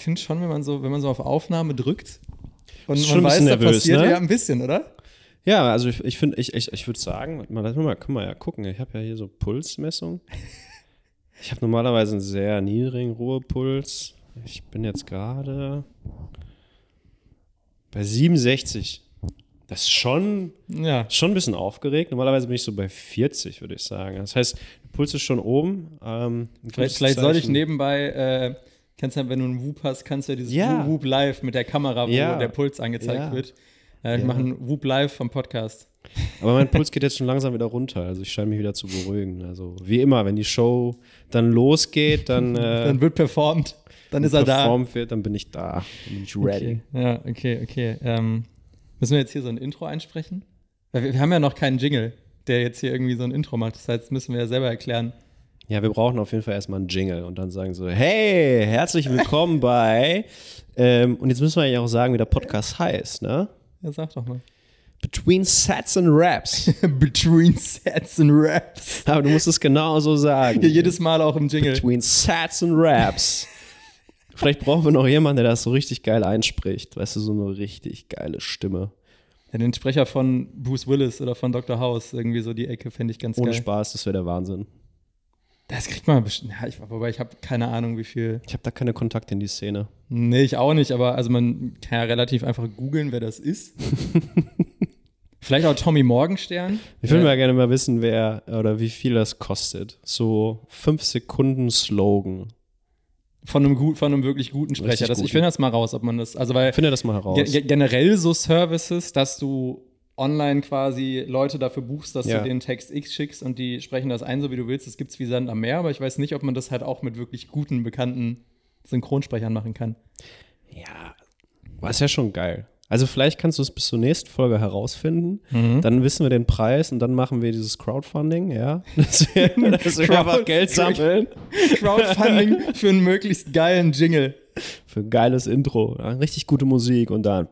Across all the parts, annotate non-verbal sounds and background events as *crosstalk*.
finde schon, wenn man so, wenn man so auf Aufnahme drückt und Schon man weiß, bisschen da nervös, passiert ne? ja ein bisschen, oder? Ja, also ich, ich finde, ich, ich, ich würde sagen, mal, lass mal, können wir ja gucken. Ich habe ja hier so Pulsmessung. Ich habe normalerweise einen sehr niedrigen Ruhepuls. Ich bin jetzt gerade bei 67. Das ist schon, Ja. schon ein bisschen aufgeregt. Normalerweise bin ich so bei 40, würde ich sagen. Das heißt, der Puls ist schon oben. Ähm, Vielleicht, vielleicht soll ich nebenbei, äh, kannst ja, wenn du einen Whoop hast, kannst du ja dieses Ja. Whoop Live mit der Kamera, wo Ja. der Puls angezeigt Ja. wird. Äh, ich mache einen Whoop Live vom Podcast. Aber mein Puls geht jetzt schon langsam wieder runter. Also ich scheine mich wieder zu beruhigen. Also wie immer, wenn die Show dann losgeht, dann, *laughs* äh, Dann wird performt, dann ist er da. performt wird, dann bin ich da. Dann bin ich ready. Okay. Ja, okay, okay. Ähm, müssen wir jetzt hier so ein Intro einsprechen? Weil wir, wir haben ja noch keinen Jingle, der jetzt hier irgendwie so ein Intro macht. Das heißt, müssen wir ja selber erklären. Ja, wir brauchen auf jeden Fall erstmal einen Jingle und dann sagen so, hey, herzlich willkommen *laughs* bei, ähm, und jetzt müssen wir ja auch sagen, wie der Podcast heißt, ne? Ja, sag doch mal. Between Sets and Raps. *laughs* Between Sets and Raps. Aber du musst es genau so sagen. Hier jedes Mal auch im Jingle. Between Sets and Raps. Vielleicht brauchen wir noch jemanden, der das so richtig geil einspricht. Weißt du, so eine richtig geile Stimme. Ja, den Sprecher von Bruce Willis oder von Dr. House, irgendwie so die Ecke, fände ich ganz Ohne geil. Spaß, das wäre der Wahnsinn. Das kriegt man bestimmt. Ja, ich, wobei ich habe keine Ahnung, wie viel. Ich habe da keine Kontakte in die Szene. Nee, ich auch nicht, aber also man kann ja relativ einfach googeln, wer das ist. *laughs* Vielleicht auch Tommy Morgenstern. Ich würde mal gerne mal wissen, wer oder wie viel das kostet. So fünf Sekunden Slogan. Von einem, gut, von einem wirklich guten Sprecher. Das, ich finde das mal raus, ob man das. Also, weil Finde das mal heraus. ge ge generell so Services, dass du online quasi Leute dafür buchst, dass Ja. du den Text X schickst und die sprechen das ein, so wie du willst. Das gibt es wie Sand am Meer, aber ich weiß nicht, ob man das halt auch mit wirklich guten, bekannten Synchronsprechern machen kann. Ja, war ist ja schon geil. Also vielleicht kannst du es bis zur nächsten Folge herausfinden. Mhm. Dann wissen wir den Preis und dann machen wir dieses Crowdfunding, ja. *laughs* Dass wir, *laughs* dass wir einfach Geld sammeln Crowdfunding für einen möglichst geilen Jingle. für ein geiles Intro. Ja, richtig gute Musik und dann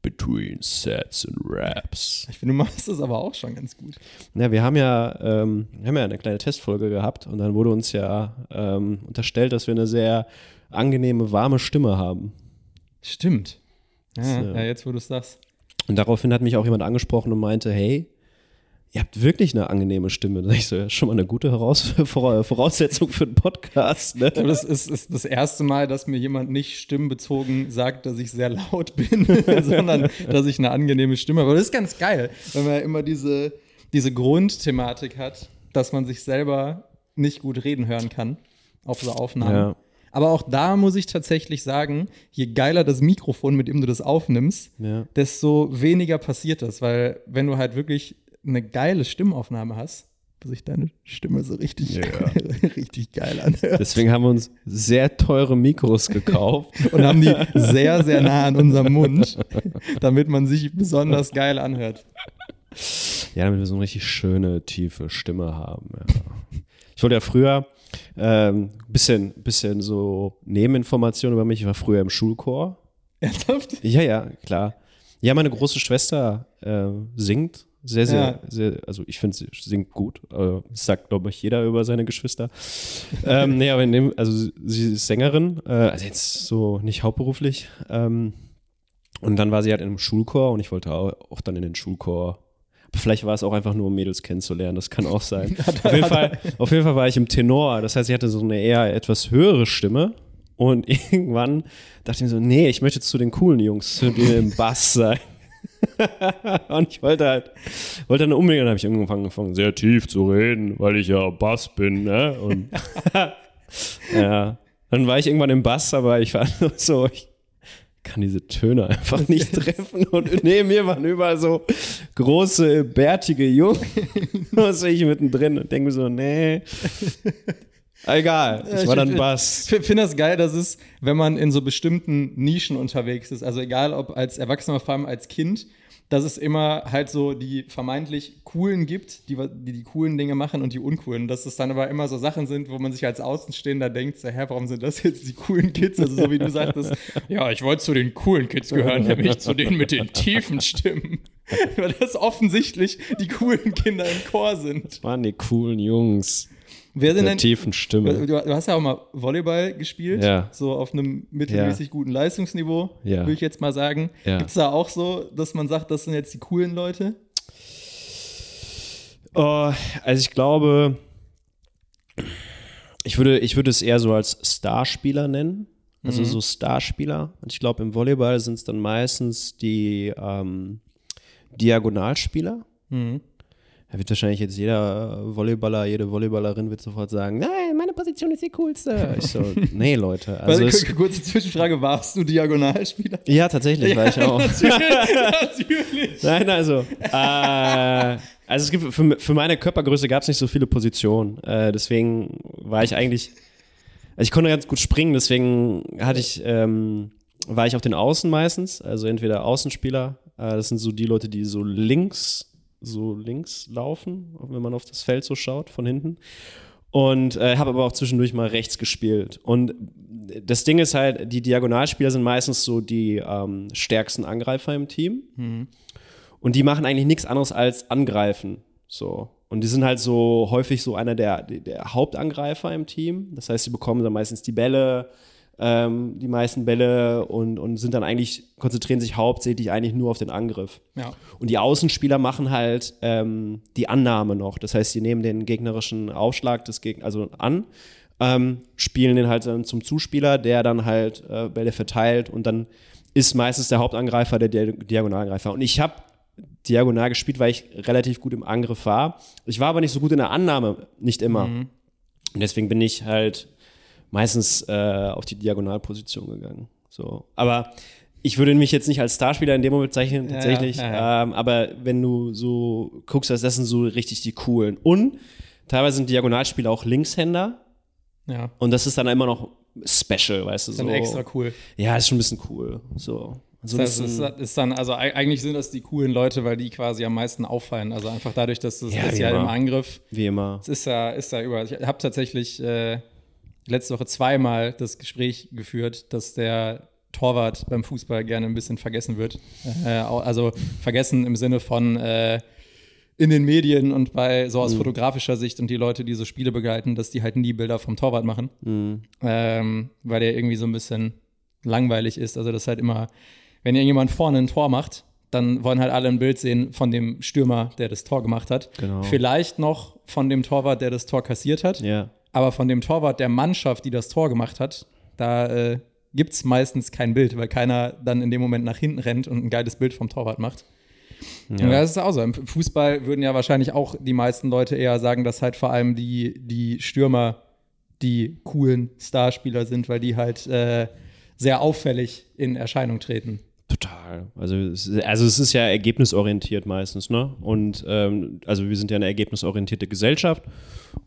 Between Sets and Raps. Ich finde, du machst das aber auch schon ganz gut. Ja, wir haben ja, ähm, wir haben ja eine kleine Testfolge gehabt und dann wurde uns ja ähm, unterstellt, dass wir eine sehr angenehme, warme Stimme haben. Stimmt. Ja, So. ja jetzt wo du es sagst. Und daraufhin hat mich auch jemand angesprochen und meinte, hey, ihr habt wirklich eine angenehme Stimme. Da ich so, ja, schon mal eine gute Heraus *laughs* Voraussetzung für einen Podcast. Ne? Das ist, ist das erste Mal, dass mir jemand nicht stimmenbezogen sagt, dass ich sehr laut bin, *laughs* sondern dass ich eine angenehme Stimme habe. Aber das ist ganz geil, wenn man immer diese, diese Grundthematik hat, dass man sich selber nicht gut reden hören kann auf so Aufnahmen. Ja. Aber auch da muss ich tatsächlich sagen, je geiler das Mikrofon, mit dem du das aufnimmst, Ja. desto weniger passiert das. Weil wenn du halt wirklich eine geile Stimmaufnahme hast, wo sich deine Stimme so richtig, Ja. *laughs* richtig geil anhört. Deswegen haben wir uns sehr teure Mikros gekauft. und haben die sehr, sehr nah an unserem Mund, damit man sich besonders geil anhört. Ja, damit wir so eine richtig schöne, tiefe Stimme haben. Ja. Ich wollte ja früher ähm, bisschen, bisschen so Nebeninformationen über mich. Ich war früher im Schulchor. Ernsthaft? Ja, ja, klar. Ja, meine große Schwester äh, singt sehr, sehr, Ja. sehr, also ich finde, sie singt gut. Das sagt, glaube ich, jeder über seine Geschwister. ähm, nee, aber in dem, also sie ist Sängerin, äh, also jetzt so nicht hauptberuflich. Ähm, und dann war sie halt in einem Schulchor und ich wollte auch, dann in den Schulchor. Vielleicht war es auch einfach nur, um Mädels kennenzulernen, das kann auch sein. *laughs* auf, jeden Fall, auf jeden Fall war ich im Tenor, das heißt, sie hatte so eine eher etwas höhere Stimme. Und *laughs* irgendwann dachte ich mir so, nee, ich möchte zu den coolen Jungs, zu denen im Bass sein. *laughs* und ich wollte halt, wollte dann unbedingt, dann habe ich irgendwann angefangen, sehr tief zu reden, weil ich ja Bass bin, ne? Und *laughs* ja, dann war ich irgendwann im Bass, aber ich war *laughs* nur so, ich kann diese Töne einfach nicht treffen. Und neben mir waren überall so große, bärtige Jungen. Was ich mittendrin und denke mir so, nee. Egal, ich war dann Bass. Ich finde das geil, dass es, wenn man in so bestimmten Nischen unterwegs ist, also egal ob als Erwachsener, vor allem als Kind, dass es immer halt so die vermeintlich coolen gibt, die die, die coolen Dinge machen und die uncoolen. Dass es dann aber immer so Sachen sind, wo man sich als Außenstehender denkt, so, hä, warum sind das jetzt die coolen Kids? Also so wie du sagtest, *laughs* ja, ich wollte zu den coolen Kids gehören, nämlich zu denen mit den tiefen Stimmen. *laughs* Weil das offensichtlich die coolen Kinder im Chor sind. Das waren die coolen Jungs. Wer sind Der denn, tiefen Stimme. du, hast ja auch mal Volleyball gespielt, Ja. so auf einem mittelmäßig guten Leistungsniveau, Ja. würde ich jetzt mal sagen. Ja. Gibt es da auch so, dass man sagt, das sind jetzt die coolen Leute? Oh, also ich glaube, ich würde, ich würde es eher so als Starspieler nennen. Also so Starspieler. Und ich glaube, im Volleyball sind es dann meistens die ähm, Diagonalspieler. Da wird wahrscheinlich jetzt jeder Volleyballer, jede Volleyballerin wird sofort sagen, nein, meine Position ist die coolste. Ich so, *laughs* nee, Leute. Also es, kurze Zwischenfrage, warst du Diagonalspieler? ja, tatsächlich war ich auch. Natürlich. Nein, also. Äh, also es gibt für, für meine Körpergröße gab es nicht so viele Positionen. Äh, deswegen war ich eigentlich. Also ich konnte ganz gut springen, deswegen hatte ich, ähm, war ich auf den Außen meistens. Also entweder Außenspieler, das sind so die Leute, die so links, so links laufen, wenn man auf das Feld so schaut, von hinten. Und äh, habe aber auch zwischendurch mal rechts gespielt. Und das Ding ist halt, die Diagonalspieler sind meistens so die ähm, stärksten Angreifer im Team. Und die machen eigentlich nichts anderes als angreifen. So. Und die sind halt so häufig so einer der, der Hauptangreifer im Team. Das heißt, sie bekommen dann meistens die Bälle, ähm, die meisten Bälle und, und sind dann eigentlich, konzentrieren sich hauptsächlich eigentlich nur auf den Angriff. Ja. Und die Außenspieler machen halt ähm, die Annahme noch. Das heißt, sie nehmen den gegnerischen Aufschlag des Gegners also an, ähm, spielen den halt dann zum Zuspieler, der dann halt äh, Bälle verteilt und dann ist meistens der Hauptangreifer der Di Diagonalangreifer. Und ich habe diagonal gespielt, weil ich relativ gut im Angriff war. Ich war aber nicht so gut in der Annahme, nicht immer. Und deswegen bin ich halt meistens äh, auf die Diagonalposition gegangen. So. Aber ich würde mich jetzt nicht als Starspieler in dem Moment bezeichnen, tatsächlich. ja, ja, Ähm, aber wenn du so guckst, das sind so richtig die coolen. Und teilweise sind Diagonalspieler auch Linkshänder. Ja. Und das ist dann immer noch special, weißt du, so. Dann extra cool. Ja, ist schon ein bisschen cool. So. Das Ansonsten, ist, ist dann, also eig- eigentlich sind das die coolen Leute, weil die quasi am meisten auffallen. Also einfach dadurch, dass das Ja, ist ja immer. im Angriff, wie immer. es ist ja, ist ja überall. Ich habe tatsächlich äh, letzte Woche zweimal das Gespräch geführt, dass der Torwart beim Fußball gerne ein bisschen vergessen wird. Äh, also vergessen im Sinne von äh, in den Medien und bei so aus fotografischer Sicht und die Leute, die so Spiele begleiten, dass die halt nie Bilder vom Torwart machen, ähm, weil der irgendwie so ein bisschen langweilig ist. Also das ist halt immer, wenn irgendjemand vorne ein Tor macht, dann wollen halt alle ein Bild sehen von dem Stürmer, der das Tor gemacht hat. Genau. Vielleicht noch von dem Torwart, der das Tor kassiert hat. Ja. Aber von dem Torwart der Mannschaft, die das Tor gemacht hat, da äh, gibt es meistens kein Bild, weil keiner dann in dem Moment nach hinten rennt und ein geiles Bild vom Torwart macht. Und das ist auch so. Im Fußball würden ja wahrscheinlich auch die meisten Leute eher sagen, dass halt vor allem die, die Stürmer die coolen Starspieler sind, weil die halt äh, sehr auffällig in Erscheinung treten. Total. Also es, also es ist ja ergebnisorientiert meistens, ne? Und ähm, also wir sind ja eine ergebnisorientierte Gesellschaft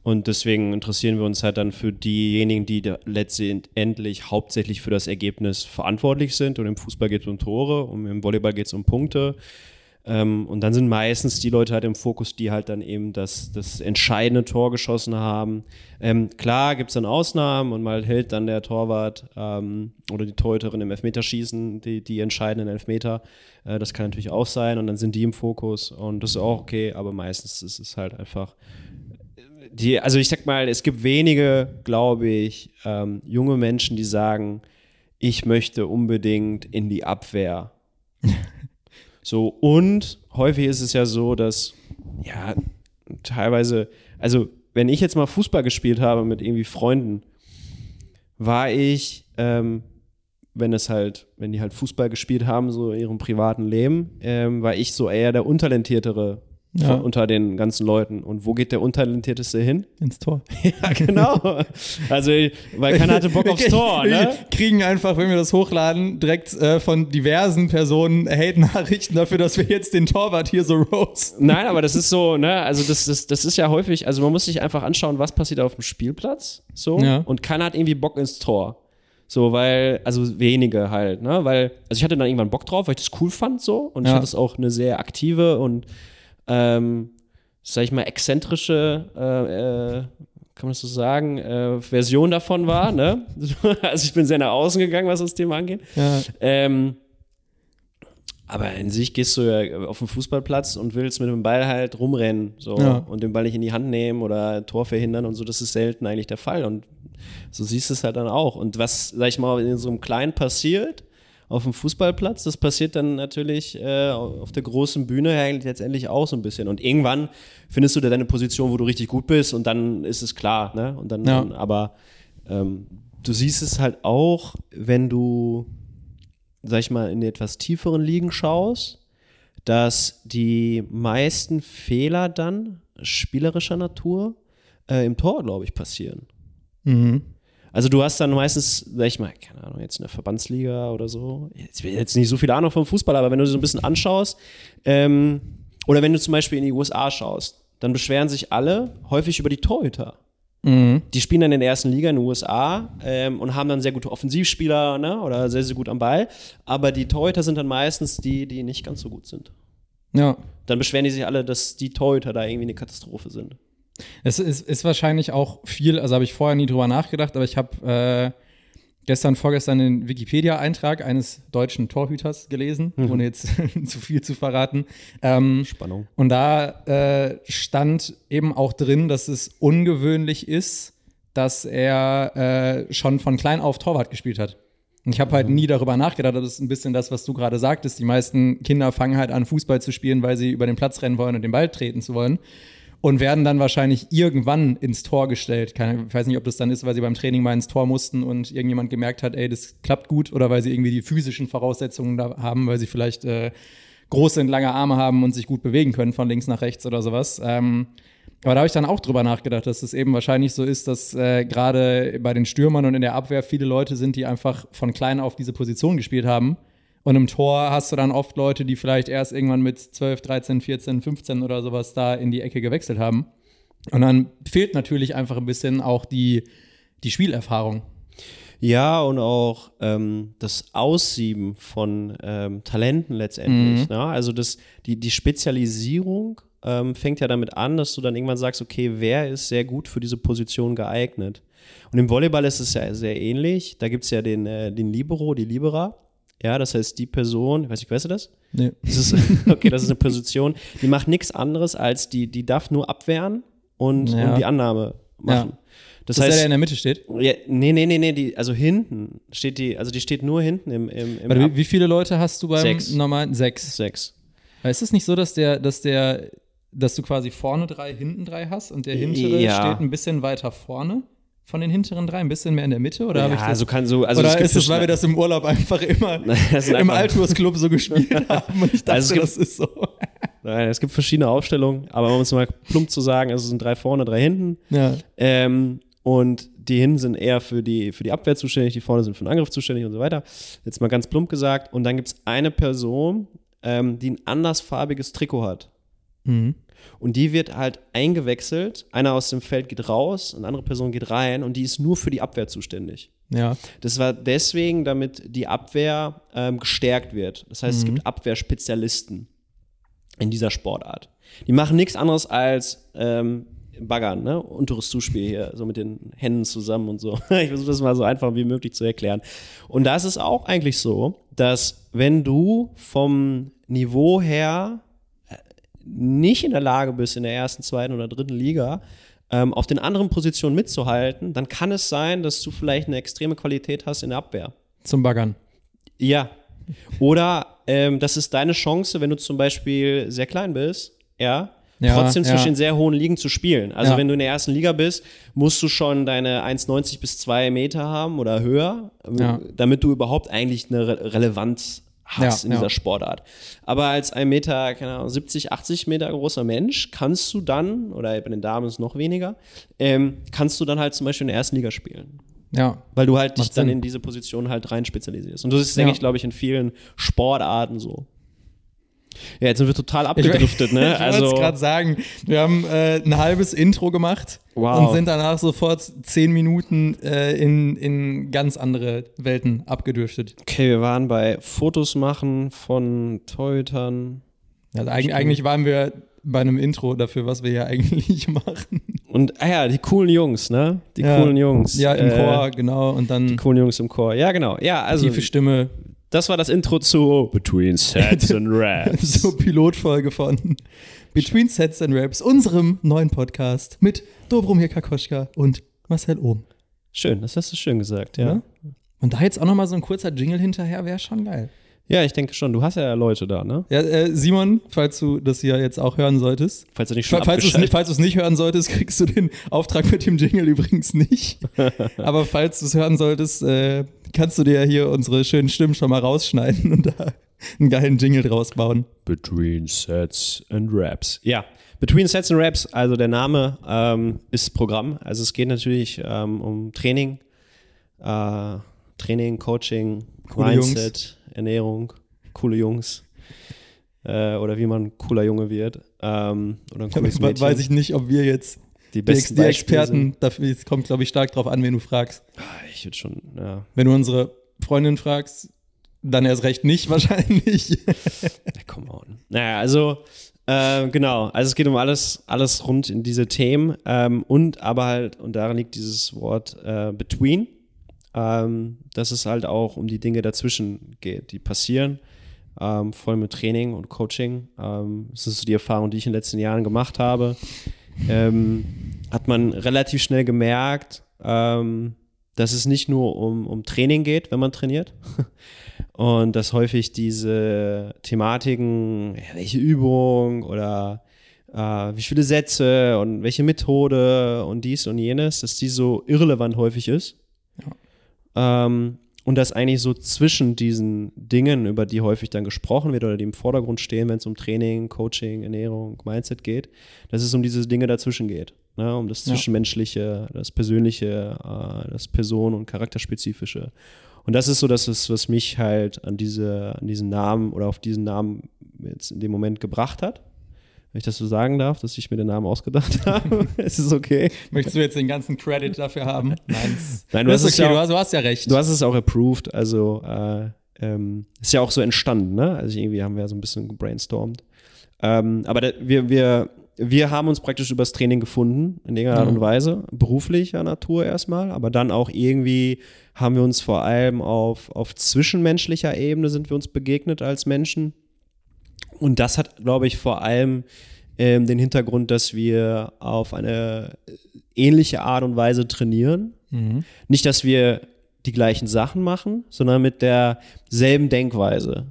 und deswegen interessieren wir uns halt dann für diejenigen, die letztendlich hauptsächlich für das Ergebnis verantwortlich sind. Und im Fußball geht es um Tore und im Volleyball geht es um Punkte. Ähm, und dann sind meistens die Leute halt im Fokus, die halt dann eben das, das entscheidende Tor geschossen haben. Ähm, klar gibt es dann Ausnahmen und mal hält dann der Torwart ähm, oder die Torhüterin im Elfmeterschießen die, die entscheidenden Elfmeter. Äh, das kann natürlich auch sein und dann sind die im Fokus und das ist auch okay, aber meistens ist es halt einfach die, also ich sag mal, es gibt wenige, glaube ich, ähm, junge Menschen, die sagen, ich möchte unbedingt in die Abwehr. *laughs* so, und häufig ist es ja so, dass, ja, teilweise, also wenn ich jetzt mal Fußball gespielt habe mit irgendwie Freunden, war ich, ähm, wenn es halt, wenn die halt Fußball gespielt haben, so in ihrem privaten Leben, ähm, war ich so eher der Untalentiertere Ja. von, unter den ganzen Leuten. Und wo geht der Untalentierteste hin? Ins Tor. *laughs* Ja, genau. Also, weil keiner hatte Bock aufs Tor, *laughs* ne? Wir kriegen einfach, wenn wir das hochladen, direkt äh, von diversen Personen Hate-Nachrichten dafür, dass wir jetzt den Torwart hier so roasten. Nein, aber das ist so, ne, also das, das, das ist ja häufig, also man muss sich einfach anschauen, was passiert auf dem Spielplatz, so, Ja. und keiner hat irgendwie Bock ins Tor. So, weil, also wenige halt, ne, weil, also ich hatte dann irgendwann Bock drauf, weil ich das cool fand, so, und ich Ja. hatte es auch eine sehr aktive und, ähm, sag ich mal, exzentrische, äh, äh, kann man das so sagen, äh, Version davon war, ne? *laughs* Also ich bin sehr nach außen gegangen, was das Thema angeht. Ja. Ähm, Aber in sich gehst du ja auf den Fußballplatz und willst mit dem Ball halt rumrennen so, Ja. und den Ball nicht in die Hand nehmen oder Tor verhindern und so. Das ist selten eigentlich der Fall. Und so siehst du es halt dann auch. Und was, sag ich mal, in so einem Kleinen passiert, auf dem Fußballplatz, das passiert dann natürlich äh, auf der großen Bühne eigentlich letztendlich auch so ein bisschen. Und irgendwann findest du da deine Position, wo du richtig gut bist und dann ist es klar. Ne? Und dann, Ja. aber ähm, du siehst es halt auch, wenn du, sag ich mal, in die etwas tieferen Ligen schaust, dass die meisten Fehler dann spielerischer Natur äh, im Tor, glaube ich, passieren. Mhm. Also du hast dann meistens, sag ich mal, keine Ahnung, jetzt in der Verbandsliga oder so, jetzt, jetzt nicht so viel Ahnung vom Fußball, aber wenn du so ein bisschen anschaust, ähm, oder wenn du zum Beispiel in die USA schaust, dann beschweren sich alle häufig über die Torhüter. Mhm. Die spielen dann in der ersten Liga in den USA ähm, und haben dann sehr gute Offensivspieler ne, oder sehr, sehr gut am Ball. Aber die Torhüter sind dann meistens die, die nicht ganz so gut sind. Ja. Dann beschweren die sich alle, dass die Torhüter da irgendwie eine Katastrophe sind. Es ist, ist wahrscheinlich auch viel, also habe ich vorher nie drüber nachgedacht, aber ich habe äh, gestern, vorgestern den Wikipedia-Eintrag eines deutschen Torhüters gelesen, ohne jetzt *laughs* zu viel zu verraten. Ähm, Spannung. und da äh, stand eben auch drin, dass es ungewöhnlich ist, dass er äh, schon von klein auf Torwart gespielt hat. Und ich habe halt nie darüber nachgedacht, das ist ein bisschen das, was du gerade sagtest. Die meisten Kinder fangen halt an, Fußball zu spielen, weil sie über den Platz rennen wollen und den Ball treten zu wollen. Und werden dann wahrscheinlich irgendwann ins Tor gestellt. Keine, ich weiß nicht, ob das dann ist, weil sie beim Training mal ins Tor mussten und irgendjemand gemerkt hat, ey, das klappt gut, oder weil sie irgendwie die physischen Voraussetzungen da haben, weil sie vielleicht äh, große und lange Arme haben und sich gut bewegen können von links nach rechts oder sowas. Ähm, aber da habe ich dann auch drüber nachgedacht, dass es eben wahrscheinlich so ist, dass äh, gerade bei den Stürmern und in der Abwehr viele Leute sind, die einfach von klein auf diese Position gespielt haben. Und im Tor hast du dann oft Leute, die vielleicht erst irgendwann mit 12, 13, 14, 15 oder sowas da in die Ecke gewechselt haben. Und dann fehlt natürlich einfach ein bisschen auch die, die Spielerfahrung. Ja, und auch ähm, das Aussieben von ähm, Talenten letztendlich. Ne? Also das, die, die Spezialisierung ähm, fängt ja damit an, dass du dann irgendwann sagst, okay, wer ist sehr gut für diese Position geeignet? Und im Volleyball ist es ja sehr ähnlich. Da gibt es ja den, äh, den Libero, die Libera. Ja, das heißt, die Person, ich weiß nicht, weißt du das? Nee. Das ist, *laughs* okay, das ist eine Position, die macht nichts anderes als die, die darf nur abwehren und, Ja. und die Annahme machen. Das, Das, der, heißt, der in der Mitte steht. ja, nee, nee, nee, nee, die, also hinten steht die, also die steht nur hinten im, im, im Warte, wie, wie viele Leute hast du beim Sechs. normalen? Sechs. sechs. Aber Ist es nicht so, dass der, dass der, dass du quasi vorne drei, hinten drei hast und der hintere Ja. steht ein bisschen weiter vorne von den hinteren drei, ein bisschen mehr in der Mitte? Oder Ja, ich das? also kann so, also oder ist es, weil wir das im Urlaub einfach immer *laughs* sind im Altursclub so gespielt *laughs* haben und ich dachte, Also es gibt- das ist so. *laughs* Nein, es gibt verschiedene Aufstellungen, aber um es mal plump zu sagen, also es sind drei vorne, drei hinten. Ja. Ähm, und die hinten sind eher für die, für die Abwehr zuständig, die vorne sind für den Angriff zuständig und so weiter. Jetzt mal ganz plump gesagt. Und dann gibt es eine Person, ähm, die ein andersfarbiges Trikot hat. Mhm. Und die wird halt eingewechselt. Einer aus dem Feld geht raus, eine andere Person geht rein und die ist nur für die Abwehr zuständig. Ja. Das war deswegen, damit die Abwehr ähm, gestärkt wird. Das heißt, es gibt Abwehrspezialisten in dieser Sportart. Die machen nichts anderes als ähm, Baggern, ne? Unteres Zuspiel hier, so mit den Händen zusammen und so. *laughs* Ich versuche das mal so einfach wie möglich zu erklären. Und da ist es auch eigentlich so, dass wenn du vom Niveau her nicht in der Lage bist, in der ersten, zweiten oder dritten Liga ähm, auf den anderen Positionen mitzuhalten, dann kann es sein, dass du vielleicht eine extreme Qualität hast in der Abwehr. Zum Baggern. Ja. Oder ähm, das ist deine Chance, wenn du zum Beispiel sehr klein bist, ja, Ja, trotzdem ja. zwischen den sehr hohen Ligen zu spielen. Also Ja. wenn du in der ersten Liga bist, musst du schon deine 1,90 bis 2 Meter haben oder höher, Ja. damit du überhaupt eigentlich eine Re Relevanz hast Ja, in ja. dieser Sportart. Aber als ein Meter, keine Ahnung, 70, 80 Meter großer Mensch kannst du dann, oder bei den Damen ist es noch weniger, ähm, kannst du dann halt zum Beispiel in der ersten Liga spielen. Ja. Weil du halt dich Macht dann Sinn. in diese Position halt rein spezialisierst. Und das ist, denke ich, glaube ich, in vielen Sportarten so. Ja, jetzt sind wir total abgedriftet, ne? *laughs* Ich wollte Also, es gerade sagen. Wir haben äh, ein halbes Intro gemacht Wow. und sind danach sofort zehn Minuten äh, in, in ganz andere Welten abgedriftet. okay, wir waren bei Fotos machen von Torhütern. Also eigentlich, eigentlich waren wir bei einem Intro dafür, was wir hier *laughs* eigentlich machen. Und, ah ja, die coolen Jungs, ne? Die Ja. coolen Jungs. Ja, im Äh, Chor, genau. Und Die dann coolen Jungs im Chor. Ja, genau. Ja, also. tiefe Stimme. Das war das Intro zu Between Sets and *laughs* Raps. so Pilotfolge von Between Sets and Raps, unserem neuen Podcast mit Dobromir Kakoschka und Marcel Ohm. Schön, das hast du schön gesagt, ja. Ja? Und da jetzt auch noch mal so ein kurzer Jingle hinterher wäre schon geil. Ja, ich denke schon. Du hast ja Leute da, ne? Ja, äh, Simon, falls du das hier jetzt auch hören solltest, Falls du nicht schon falls du es nicht, falls du's nicht hören solltest, *laughs* kriegst du den Auftrag mit dem Jingle übrigens nicht. *laughs* Aber falls du es hören solltest, äh, kannst du dir hier unsere schönen Stimmen schon mal rausschneiden und da einen geilen Jingle draus bauen. Between Sets and Raps. Ja, Between Sets and Raps, also der Name ähm, ist Programm. Also es geht natürlich ähm, um Training, äh, Training, Coaching, Coole Mindset, Ernährung, coole Jungs. Äh, oder wie man cooler Junge wird. Ähm, oder ein cooles Mädchen. Weiß ich nicht, ob wir jetzt die die, besten die Beispiele Experten, dafür, es kommt, glaube ich, stark drauf an, wen du fragst. Ah, Ich würde schon, ja. Wenn du unsere Freundin fragst, dann erst recht nicht *laughs* wahrscheinlich. Ja, come on. Naja, also äh, genau, also es geht um alles, alles rund in diese Themen ähm, und aber halt, und darin liegt dieses Wort äh, between, ähm, dass es halt auch um die Dinge dazwischen geht, die passieren, ähm, voll mit Training und Coaching. Ähm, das ist so die Erfahrung, die ich in den letzten Jahren gemacht habe. Ähm, hat man relativ schnell gemerkt, ähm, dass es nicht nur um, um Training geht, wenn man trainiert, *laughs* und dass häufig diese Thematiken, ja, welche Übung oder äh, wie viele Sätze und welche Methode und dies und jenes, dass die so irrelevant häufig ist. Ähm, und dass eigentlich so zwischen diesen Dingen, über die häufig dann gesprochen wird oder die im Vordergrund stehen, wenn es um Training, Coaching, Ernährung, Mindset geht, dass es um diese Dinge dazwischen geht. Ne? Um das Ja. Zwischenmenschliche, das Persönliche, äh, das Person- und Charakterspezifische. Und das ist so das, ist, was mich halt an, diese, an diesen Namen oder auf diesen Namen jetzt in dem Moment gebracht hat. Wenn ich das so sagen darf, dass ich mir den Namen ausgedacht *laughs* habe. es ist okay. Möchtest du jetzt den ganzen Credit dafür haben? Nein, Nein, du hast okay, ja du auch- hast, du hast ja recht. Du hast es auch approved, also äh, ähm, ist ja auch so entstanden, ne? Also irgendwie haben wir so ein bisschen gebrainstormt. Ähm, aber da, wir, wir, wir haben uns praktisch übers Training gefunden, in irgendeiner Art Mhm. und Weise, beruflicher Natur erstmal, aber dann auch irgendwie haben wir uns vor allem auf, auf zwischenmenschlicher Ebene sind wir uns begegnet als Menschen. Und das hat, glaube ich, vor allem ähm, den Hintergrund, dass wir auf eine ähnliche Art und Weise trainieren. Mhm. Nicht, dass wir die gleichen Sachen machen, sondern mit derselben Denkweise.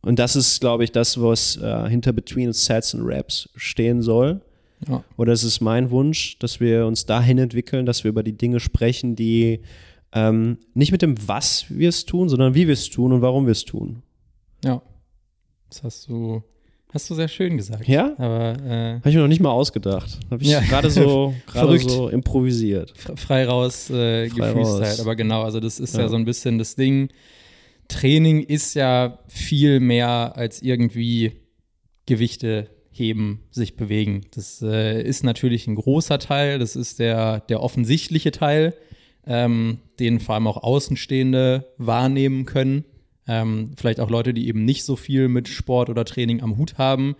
Und das ist, glaube ich, das, was äh, hinter Between Sets und Raps stehen soll. Ja. Oder es ist mein Wunsch, dass wir uns dahin entwickeln, dass wir über die Dinge sprechen, die ähm, nicht mit dem Was wir es tun, sondern wie wir es tun und warum wir es tun. ja. Das hast du, hast du sehr schön gesagt. Ja? Aber äh, Habe ich mir noch nicht mal ausgedacht. Habe ich Ja. gerade so, *laughs* gerade so improvisiert. fr- frei raus äh, Frei gefreestylt. raus. Aber genau, also das ist ja. Ja. so ein bisschen das Ding. Training ist ja viel mehr als irgendwie Gewichte heben, sich bewegen. Das äh, ist natürlich ein großer Teil, das ist der, der offensichtliche Teil, ähm, den vor allem auch Außenstehende wahrnehmen können. Ähm, vielleicht auch Leute, die eben nicht so viel mit Sport oder Training am Hut haben.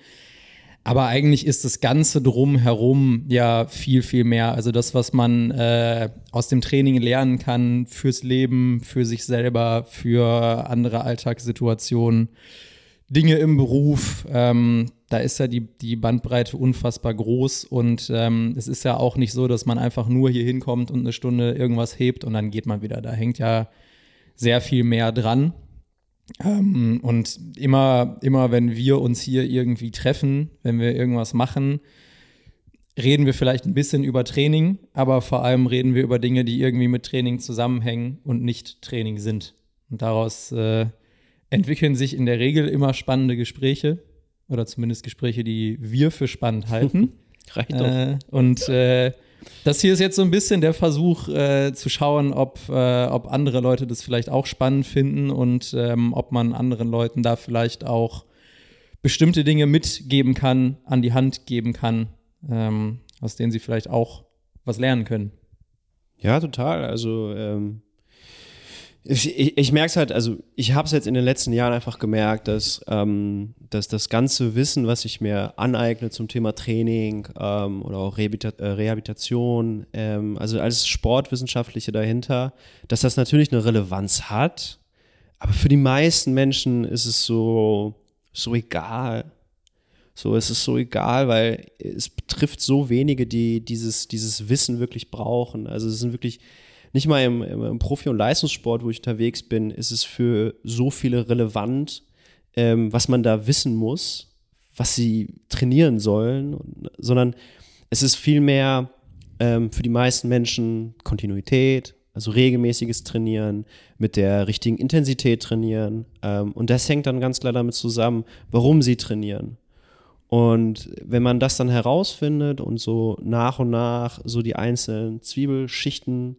Aber eigentlich ist das Ganze drumherum ja viel, viel mehr. Also das, was man äh, aus dem Training lernen kann fürs Leben, für sich selber, für andere Alltagssituationen, Dinge im Beruf. Ähm, da ist ja die, die Bandbreite unfassbar groß und ähm, es ist ja auch nicht so, dass man einfach nur hier hinkommt und eine Stunde irgendwas hebt und dann geht man wieder. Da hängt ja sehr viel mehr dran. Ähm, und immer, immer, wenn wir uns hier irgendwie treffen, wenn wir irgendwas machen, reden wir vielleicht ein bisschen über Training, aber vor allem reden wir über Dinge, die irgendwie mit Training zusammenhängen und nicht Training sind. Und daraus äh, entwickeln sich in der Regel immer spannende Gespräche oder zumindest Gespräche, die wir für spannend halten. *laughs* Reicht doch. Äh, und äh, das hier ist jetzt so ein bisschen der Versuch äh, zu schauen, ob, äh, ob andere Leute das vielleicht auch spannend finden und ähm, ob man anderen Leuten da vielleicht auch bestimmte Dinge mitgeben kann, an die Hand geben kann, ähm, aus denen sie vielleicht auch was lernen können. Ja, total. Also ähm, ich, ich, ich merke es halt, also ich habe es jetzt in den letzten Jahren einfach gemerkt, dass, ähm, dass das ganze Wissen, was ich mir aneigne zum Thema Training ähm, oder auch Rehabilita äh, Rehabilitation, ähm, also alles Sportwissenschaftliche dahinter, dass das natürlich eine Relevanz hat, aber für die meisten Menschen ist es so, so egal. So, es ist so egal, weil es betrifft so wenige, die dieses, dieses Wissen wirklich brauchen. Also es sind wirklich, nicht mal im, im Profi- und Leistungssport, wo ich unterwegs bin, ist es für so viele relevant, ähm, was man da wissen muss, was sie trainieren sollen, sondern es ist vielmehr ähm, für die meisten Menschen Kontinuität, also regelmäßiges Trainieren, mit der richtigen Intensität trainieren. Ähm, und das hängt dann ganz klar damit zusammen, warum sie trainieren. Und wenn man das dann herausfindet und so nach und nach so die einzelnen Zwiebelschichten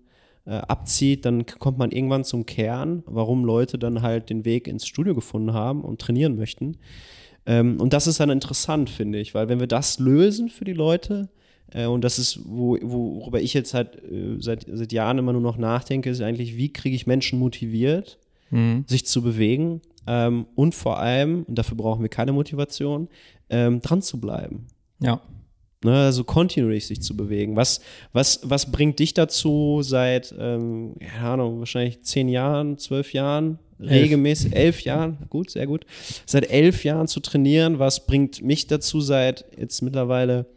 äh, abzieht, dann kommt man irgendwann zum Kern, warum Leute dann halt den Weg ins Studio gefunden haben und trainieren möchten. Ähm, und das ist dann interessant, finde ich, weil wenn wir das lösen für die Leute, äh, und das ist, wo, worüber ich jetzt halt äh, seit, seit Jahren immer nur noch nachdenke, ist eigentlich, wie kriege ich Menschen motiviert, mhm. sich zu bewegen ähm, und vor allem, und dafür brauchen wir keine Motivation, ähm, dran zu bleiben. Ja. Ne, also kontinuierlich sich zu bewegen. Was, was, was bringt dich dazu seit, ähm, keine Ahnung, wahrscheinlich zehn Jahren, zwölf Jahren, regelmäßig, elf Jahren, gut, sehr gut, seit elf Jahren zu trainieren? Was bringt mich dazu seit jetzt mittlerweile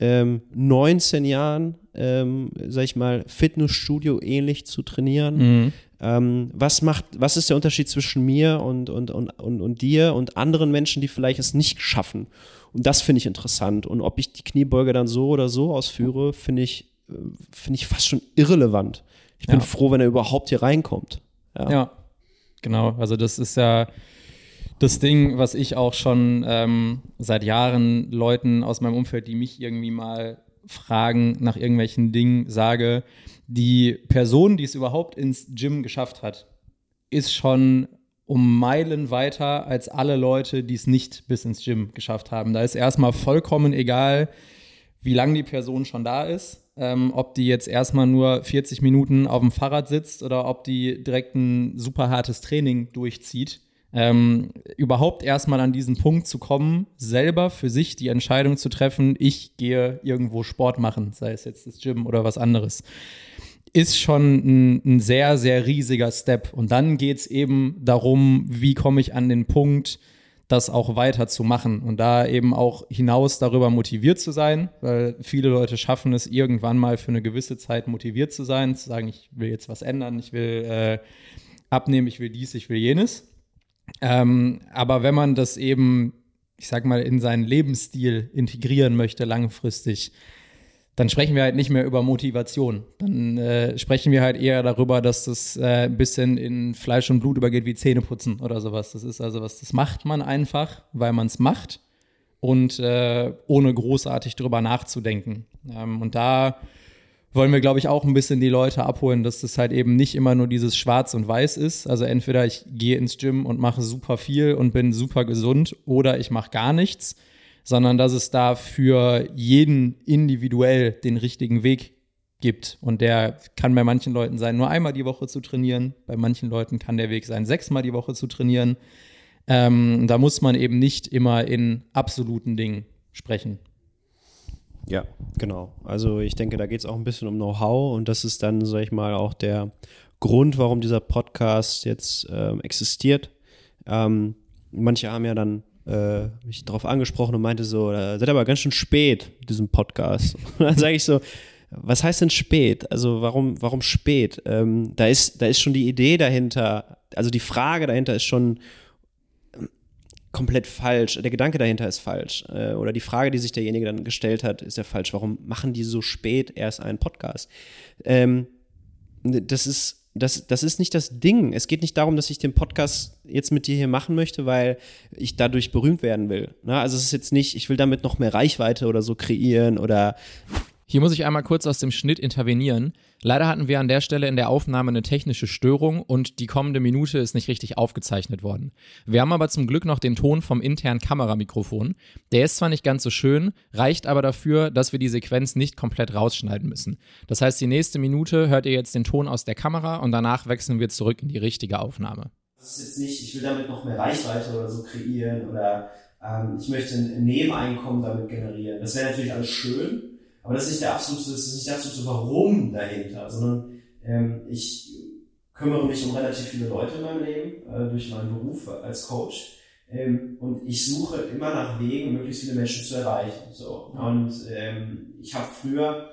ähm, 19 Jahren, ähm, sag ich mal, Fitnessstudio ähnlich zu trainieren? Mhm. Ähm, was macht, was ist der Unterschied zwischen mir und, und, und, und, und dir und anderen Menschen, die vielleicht es nicht schaffen? Und das finde ich interessant. Und ob ich die Kniebeuge dann so oder so ausführe, finde ich, äh, finde ich fast schon irrelevant. Ich bin ja. froh, wenn er überhaupt hier reinkommt. Ja. ja. genau. Also das ist ja das Ding, was ich auch schon ähm, seit Jahren Leuten aus meinem Umfeld, die mich irgendwie mal fragen nach irgendwelchen Dingen, sage, die Person, die es überhaupt ins Gym geschafft hat, ist schon um Meilen weiter als alle Leute, die es nicht bis ins Gym geschafft haben. Da ist erstmal vollkommen egal, wie lange die Person schon da ist, ähm, ob die jetzt erstmal nur 40 Minuten auf dem Fahrrad sitzt oder ob die direkt ein super hartes Training durchzieht. Ähm, überhaupt erstmal an diesen Punkt zu kommen, selber für sich die Entscheidung zu treffen, ich gehe irgendwo Sport machen, sei es jetzt das Gym oder was anderes ist schon ein, ein, sehr, sehr riesiger Step. Und dann geht es eben darum, wie komme ich an den Punkt, das auch weiter zu machen und da eben auch hinaus darüber motiviert zu sein, weil viele Leute schaffen es irgendwann mal für eine gewisse Zeit motiviert zu sein, zu sagen, ich will jetzt was ändern, ich will äh, abnehmen, ich will dies, ich will jenes. Ähm, aber wenn man das eben, ich sag mal, in seinen Lebensstil integrieren möchte langfristig, dann sprechen wir halt nicht mehr über Motivation. Dann äh, sprechen wir halt eher darüber, dass das äh, ein bisschen in Fleisch und Blut übergeht wie Zähneputzen oder sowas. Das ist also was, das macht man einfach, weil man es macht und äh, ohne großartig drüber nachzudenken. Ähm, und da wollen wir, glaube ich, auch ein bisschen die Leute abholen, dass das halt eben nicht immer nur dieses Schwarz und Weiß ist. Also entweder ich gehe ins Gym und mache super viel und bin super gesund oder ich mache gar nichts sondern dass es da für jeden individuell den richtigen Weg gibt. Und der kann bei manchen Leuten sein, nur einmal die Woche zu trainieren. Bei manchen Leuten kann der Weg sein, sechsmal die Woche zu trainieren. Ähm, da muss man eben nicht immer in absoluten Dingen sprechen. Ja, genau. Also ich denke, da geht es auch ein bisschen um Know-how und das ist dann, sag ich mal, auch der Grund, warum dieser Podcast jetzt ähm, existiert. Ähm, manche haben ja dann äh, mich darauf angesprochen und meinte so, seid aber ganz schön spät mit diesem Podcast. *laughs* Und dann sage ich so, was heißt denn spät? Also warum, warum spät? Ähm, da, ist, da ist schon die Idee dahinter, also die Frage dahinter ist schon komplett falsch. Der Gedanke dahinter ist falsch. Äh, oder die Frage, die sich derjenige dann gestellt hat, ist ja falsch. Warum machen die so spät erst einen Podcast? Ähm, das ist das, das ist nicht das Ding. Es geht nicht darum, dass ich den Podcast jetzt mit dir hier machen möchte, weil ich dadurch berühmt werden will. Na, also es ist jetzt nicht, ich will damit noch mehr Reichweite oder so kreieren oder hier muss ich einmal kurz aus dem Schnitt intervenieren. Leider hatten wir an der Stelle in der Aufnahme eine technische Störung und die kommende Minute ist nicht richtig aufgezeichnet worden. Wir haben aber zum Glück noch den Ton vom internen Kameramikrofon. Der ist zwar nicht ganz so schön, reicht aber dafür, dass wir die Sequenz nicht komplett rausschneiden müssen. Das heißt, die nächste Minute hört ihr jetzt den Ton aus der Kamera und danach wechseln wir zurück in die richtige Aufnahme. Das ist jetzt nicht, ich will damit noch mehr Reichweite oder so kreieren oder ähm, ich möchte ein Nebeneinkommen damit generieren. Das wäre natürlich alles schön. Aber das ist nicht der absolute, das ist nicht der absolute Warum dahinter, sondern ähm, ich kümmere mich um relativ viele Leute in meinem Leben äh, durch meinen Beruf als Coach. Ähm, und ich suche immer nach Wegen, möglichst viele Menschen zu erreichen. So. Und ähm, ich habe früher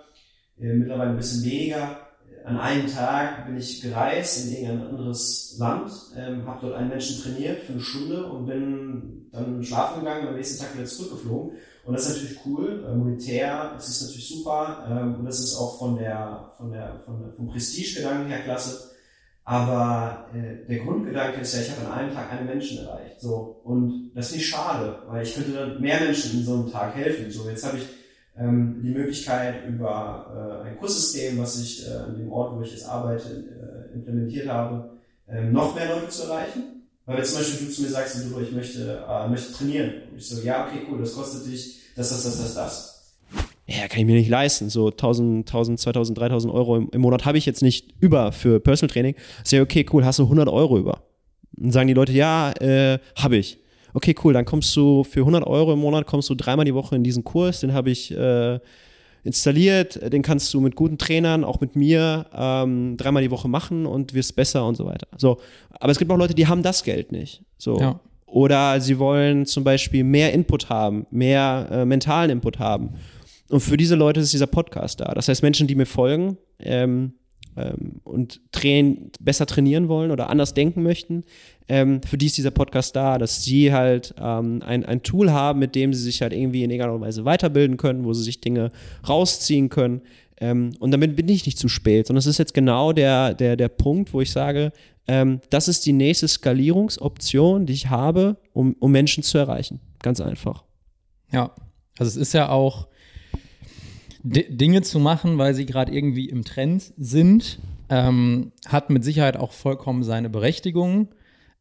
äh, mittlerweile ein bisschen weniger. An einem Tag bin ich gereist in irgendein anderes Land, ähm, habe dort einen Menschen trainiert für eine Stunde und bin dann schlafen gegangen und am nächsten Tag wieder zurückgeflogen. Und das ist natürlich cool, äh, monetär, das ist natürlich super ähm, und das ist auch von der, von der, von der, vom Prestigegedanken her klasse. Aber äh, der Grundgedanke ist ja, ich habe an einem Tag einen Menschen erreicht. So. Und das finde ich schade, weil ich könnte dann mehr Menschen in so einem Tag helfen. So, jetzt habe ich ähm, die Möglichkeit über äh, ein Kurssystem, was ich äh, an dem Ort, wo ich jetzt arbeite, äh, implementiert habe, äh, noch mehr Leute zu erreichen. Weil wenn zum Beispiel du zu mir sagst, du, ich möchte, äh, möchte trainieren. Und ich so, ja, okay, cool, das kostet dich das, das, das, das, das ja, kann ich mir nicht leisten. So 1000, 1000, 2000, 3000 Euro im, im Monat habe ich jetzt nicht über für Personal Training. Ist ja okay, cool, hast du 100 Euro über. Dann sagen die Leute, ja, äh, habe ich. Okay, cool, dann kommst du für 100 Euro im Monat, kommst du dreimal die Woche in diesen Kurs, den habe ich äh, installiert, den kannst du mit guten Trainern, auch mit mir, ähm, dreimal die Woche machen und wirst besser und so weiter. So, aber es gibt auch Leute, die haben das Geld nicht. So. Ja. Oder sie wollen zum Beispiel mehr Input haben, mehr äh, mentalen Input haben. Und für diese Leute ist dieser Podcast da. Das heißt, Menschen, die mir folgen ähm, ähm, und train besser trainieren wollen oder anders denken möchten, ähm, für die ist dieser Podcast da, dass sie halt ähm, ein, ein Tool haben, mit dem sie sich halt irgendwie in irgendeiner Weise weiterbilden können, wo sie sich Dinge rausziehen können. Ähm, und damit bin ich nicht zu spät, sondern es ist jetzt genau der, der, der Punkt, wo ich sage, ähm, das ist die nächste Skalierungsoption, die ich habe, um, um Menschen zu erreichen. Ganz einfach. Ja, also es ist ja auch Dinge zu machen, weil sie gerade irgendwie im Trend sind, ähm, hat mit Sicherheit auch vollkommen seine Berechtigung.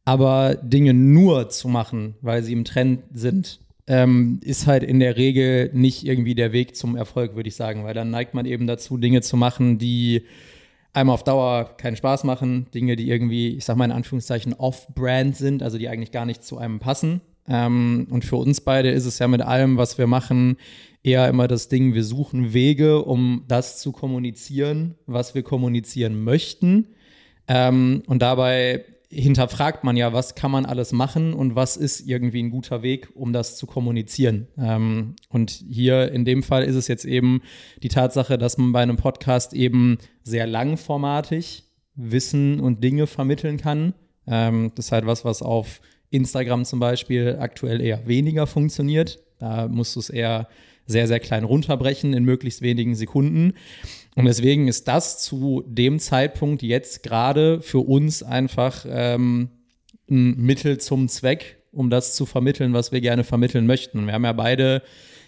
Aber Dinge nur zu machen, weil sie im Trend sind, ähm, ist halt in der Regel nicht irgendwie der Weg zum Erfolg, würde ich sagen, weil dann neigt man eben dazu, Dinge zu machen, die einem auf Dauer keinen Spaß machen, Dinge, die irgendwie, ich sag mal in Anführungszeichen, off-brand sind, also die eigentlich gar nicht zu einem passen. Ähm, und für uns beide ist es ja mit allem, was wir machen, eher immer das Ding, wir suchen Wege, um das zu kommunizieren, was wir kommunizieren möchten. Ähm, und dabei hinterfragt man ja, was kann man alles machen und was ist irgendwie ein guter Weg, um das zu kommunizieren. Ähm, und hier in dem Fall ist es jetzt eben die Tatsache, dass man bei einem Podcast eben sehr langformatig Wissen und Dinge vermitteln kann. Ähm, das ist halt was, was auf Instagram zum Beispiel aktuell eher weniger funktioniert. Da musst du es eher sehr, sehr klein runterbrechen in möglichst wenigen Sekunden. Und deswegen ist das zu dem Zeitpunkt jetzt gerade für uns einfach ähm, ein Mittel zum Zweck, um das zu vermitteln, was wir gerne vermitteln möchten. Wir haben ja beide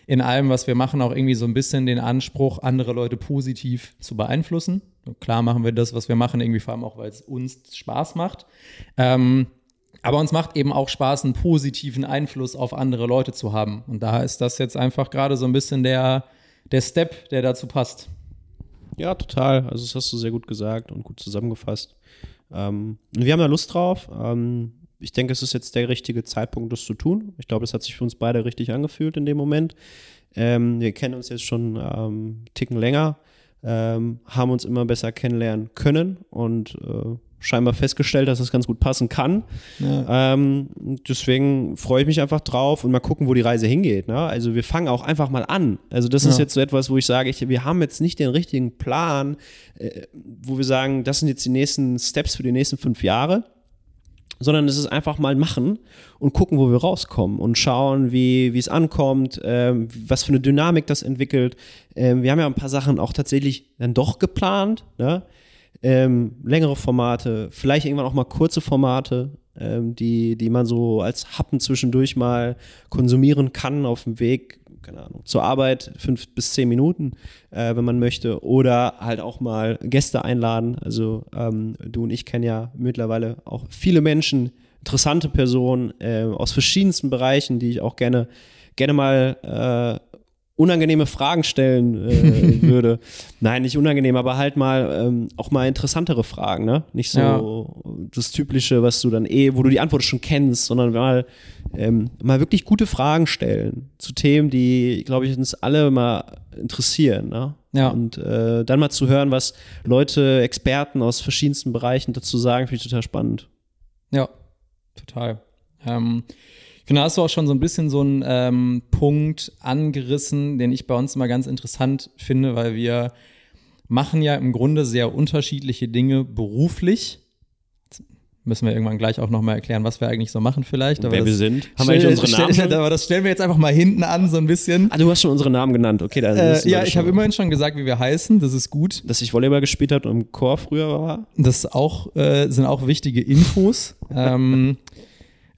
in allem, was wir machen, auch irgendwie so ein bisschen den Anspruch, andere Leute positiv zu beeinflussen. klar machen wir das, was wir machen, irgendwie vor allem auch, weil es uns Spaß macht. Ähm, aber uns macht eben auch Spaß, einen positiven Einfluss auf andere Leute zu haben. Und da ist das jetzt einfach gerade so ein bisschen der, der Step, der dazu passt. Ja, total. Also das hast du sehr gut gesagt und gut zusammengefasst. Ähm, wir haben da Lust drauf. Ähm, ich denke, es ist jetzt der richtige Zeitpunkt, das zu tun. Ich glaube, es hat sich für uns beide richtig angefühlt in dem Moment. Ähm, wir kennen uns jetzt schon ähm, Ticken länger, ähm, haben uns immer besser kennenlernen können und äh, scheinbar festgestellt, dass das ganz gut passen kann. Ja. Ähm, deswegen freue ich mich einfach drauf und mal gucken, wo die Reise hingeht. Ne? Also wir fangen auch einfach mal an. Also das ja. ist jetzt so etwas, wo ich sage, ich, wir haben jetzt nicht den richtigen Plan, äh, wo wir sagen, das sind jetzt die nächsten Steps für die nächsten fünf Jahre sondern es ist einfach mal machen und gucken, wo wir rauskommen und schauen, wie, wie es ankommt, ähm, was für eine Dynamik das entwickelt. Ähm, wir haben ja ein paar Sachen auch tatsächlich dann doch geplant. Ne? Ähm, längere Formate, vielleicht irgendwann auch mal kurze Formate, ähm, die, die man so als Happen zwischendurch mal konsumieren kann auf dem Weg, keine Ahnung, zur Arbeit, fünf bis zehn Minuten, äh, wenn man möchte, oder halt auch mal Gäste einladen. Also ähm, du und ich kennen ja mittlerweile auch viele Menschen, interessante Personen äh, aus verschiedensten Bereichen, die ich auch gerne, gerne mal äh, unangenehme Fragen stellen äh, würde. *laughs* Nein, nicht unangenehm, aber halt mal ähm, auch mal interessantere Fragen, ne? Nicht so ja. das Typische, was du dann eh, wo du die Antwort schon kennst, sondern mal, ähm, mal wirklich gute Fragen stellen zu Themen, die, glaube ich, uns alle mal interessieren, ne? Ja. Und äh, dann mal zu hören, was Leute, Experten aus verschiedensten Bereichen dazu sagen, finde ich total spannend. Ja, total. Ähm, ich finde, da hast du auch schon so ein bisschen so einen ähm, Punkt angerissen, den ich bei uns immer ganz interessant finde, weil wir machen ja im Grunde sehr unterschiedliche Dinge beruflich. Jetzt müssen wir irgendwann gleich auch nochmal erklären, was wir eigentlich so machen vielleicht. Aber Wer das, wir sind. Haben wir eigentlich unsere Namen? Stell, aber das stellen wir jetzt einfach mal hinten an, so ein bisschen. Ah, du hast schon unsere Namen genannt. Okay, dann äh, Ja, ich habe immerhin schon gesagt, wie wir heißen. Das ist gut. Dass ich Volleyball gespielt habe und im Chor früher war. Das auch, äh, sind auch wichtige Infos. ähm, *laughs*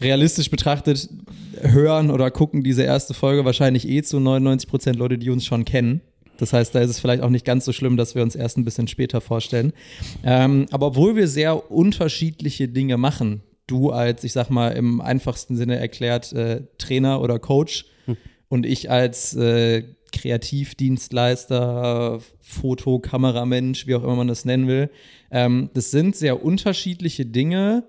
realistisch betrachtet hören oder gucken diese erste Folge wahrscheinlich eh zu 99 Prozent Leute, die uns schon kennen. Das heißt, da ist es vielleicht auch nicht ganz so schlimm, dass wir uns erst ein bisschen später vorstellen. Ähm, aber obwohl wir sehr unterschiedliche Dinge machen, du als, ich sag mal, im einfachsten Sinne erklärt äh, Trainer oder Coach hm. und ich als äh, Kreativdienstleister, Foto, Kameramensch, wie auch immer man das nennen will. Ähm, das sind sehr unterschiedliche Dinge,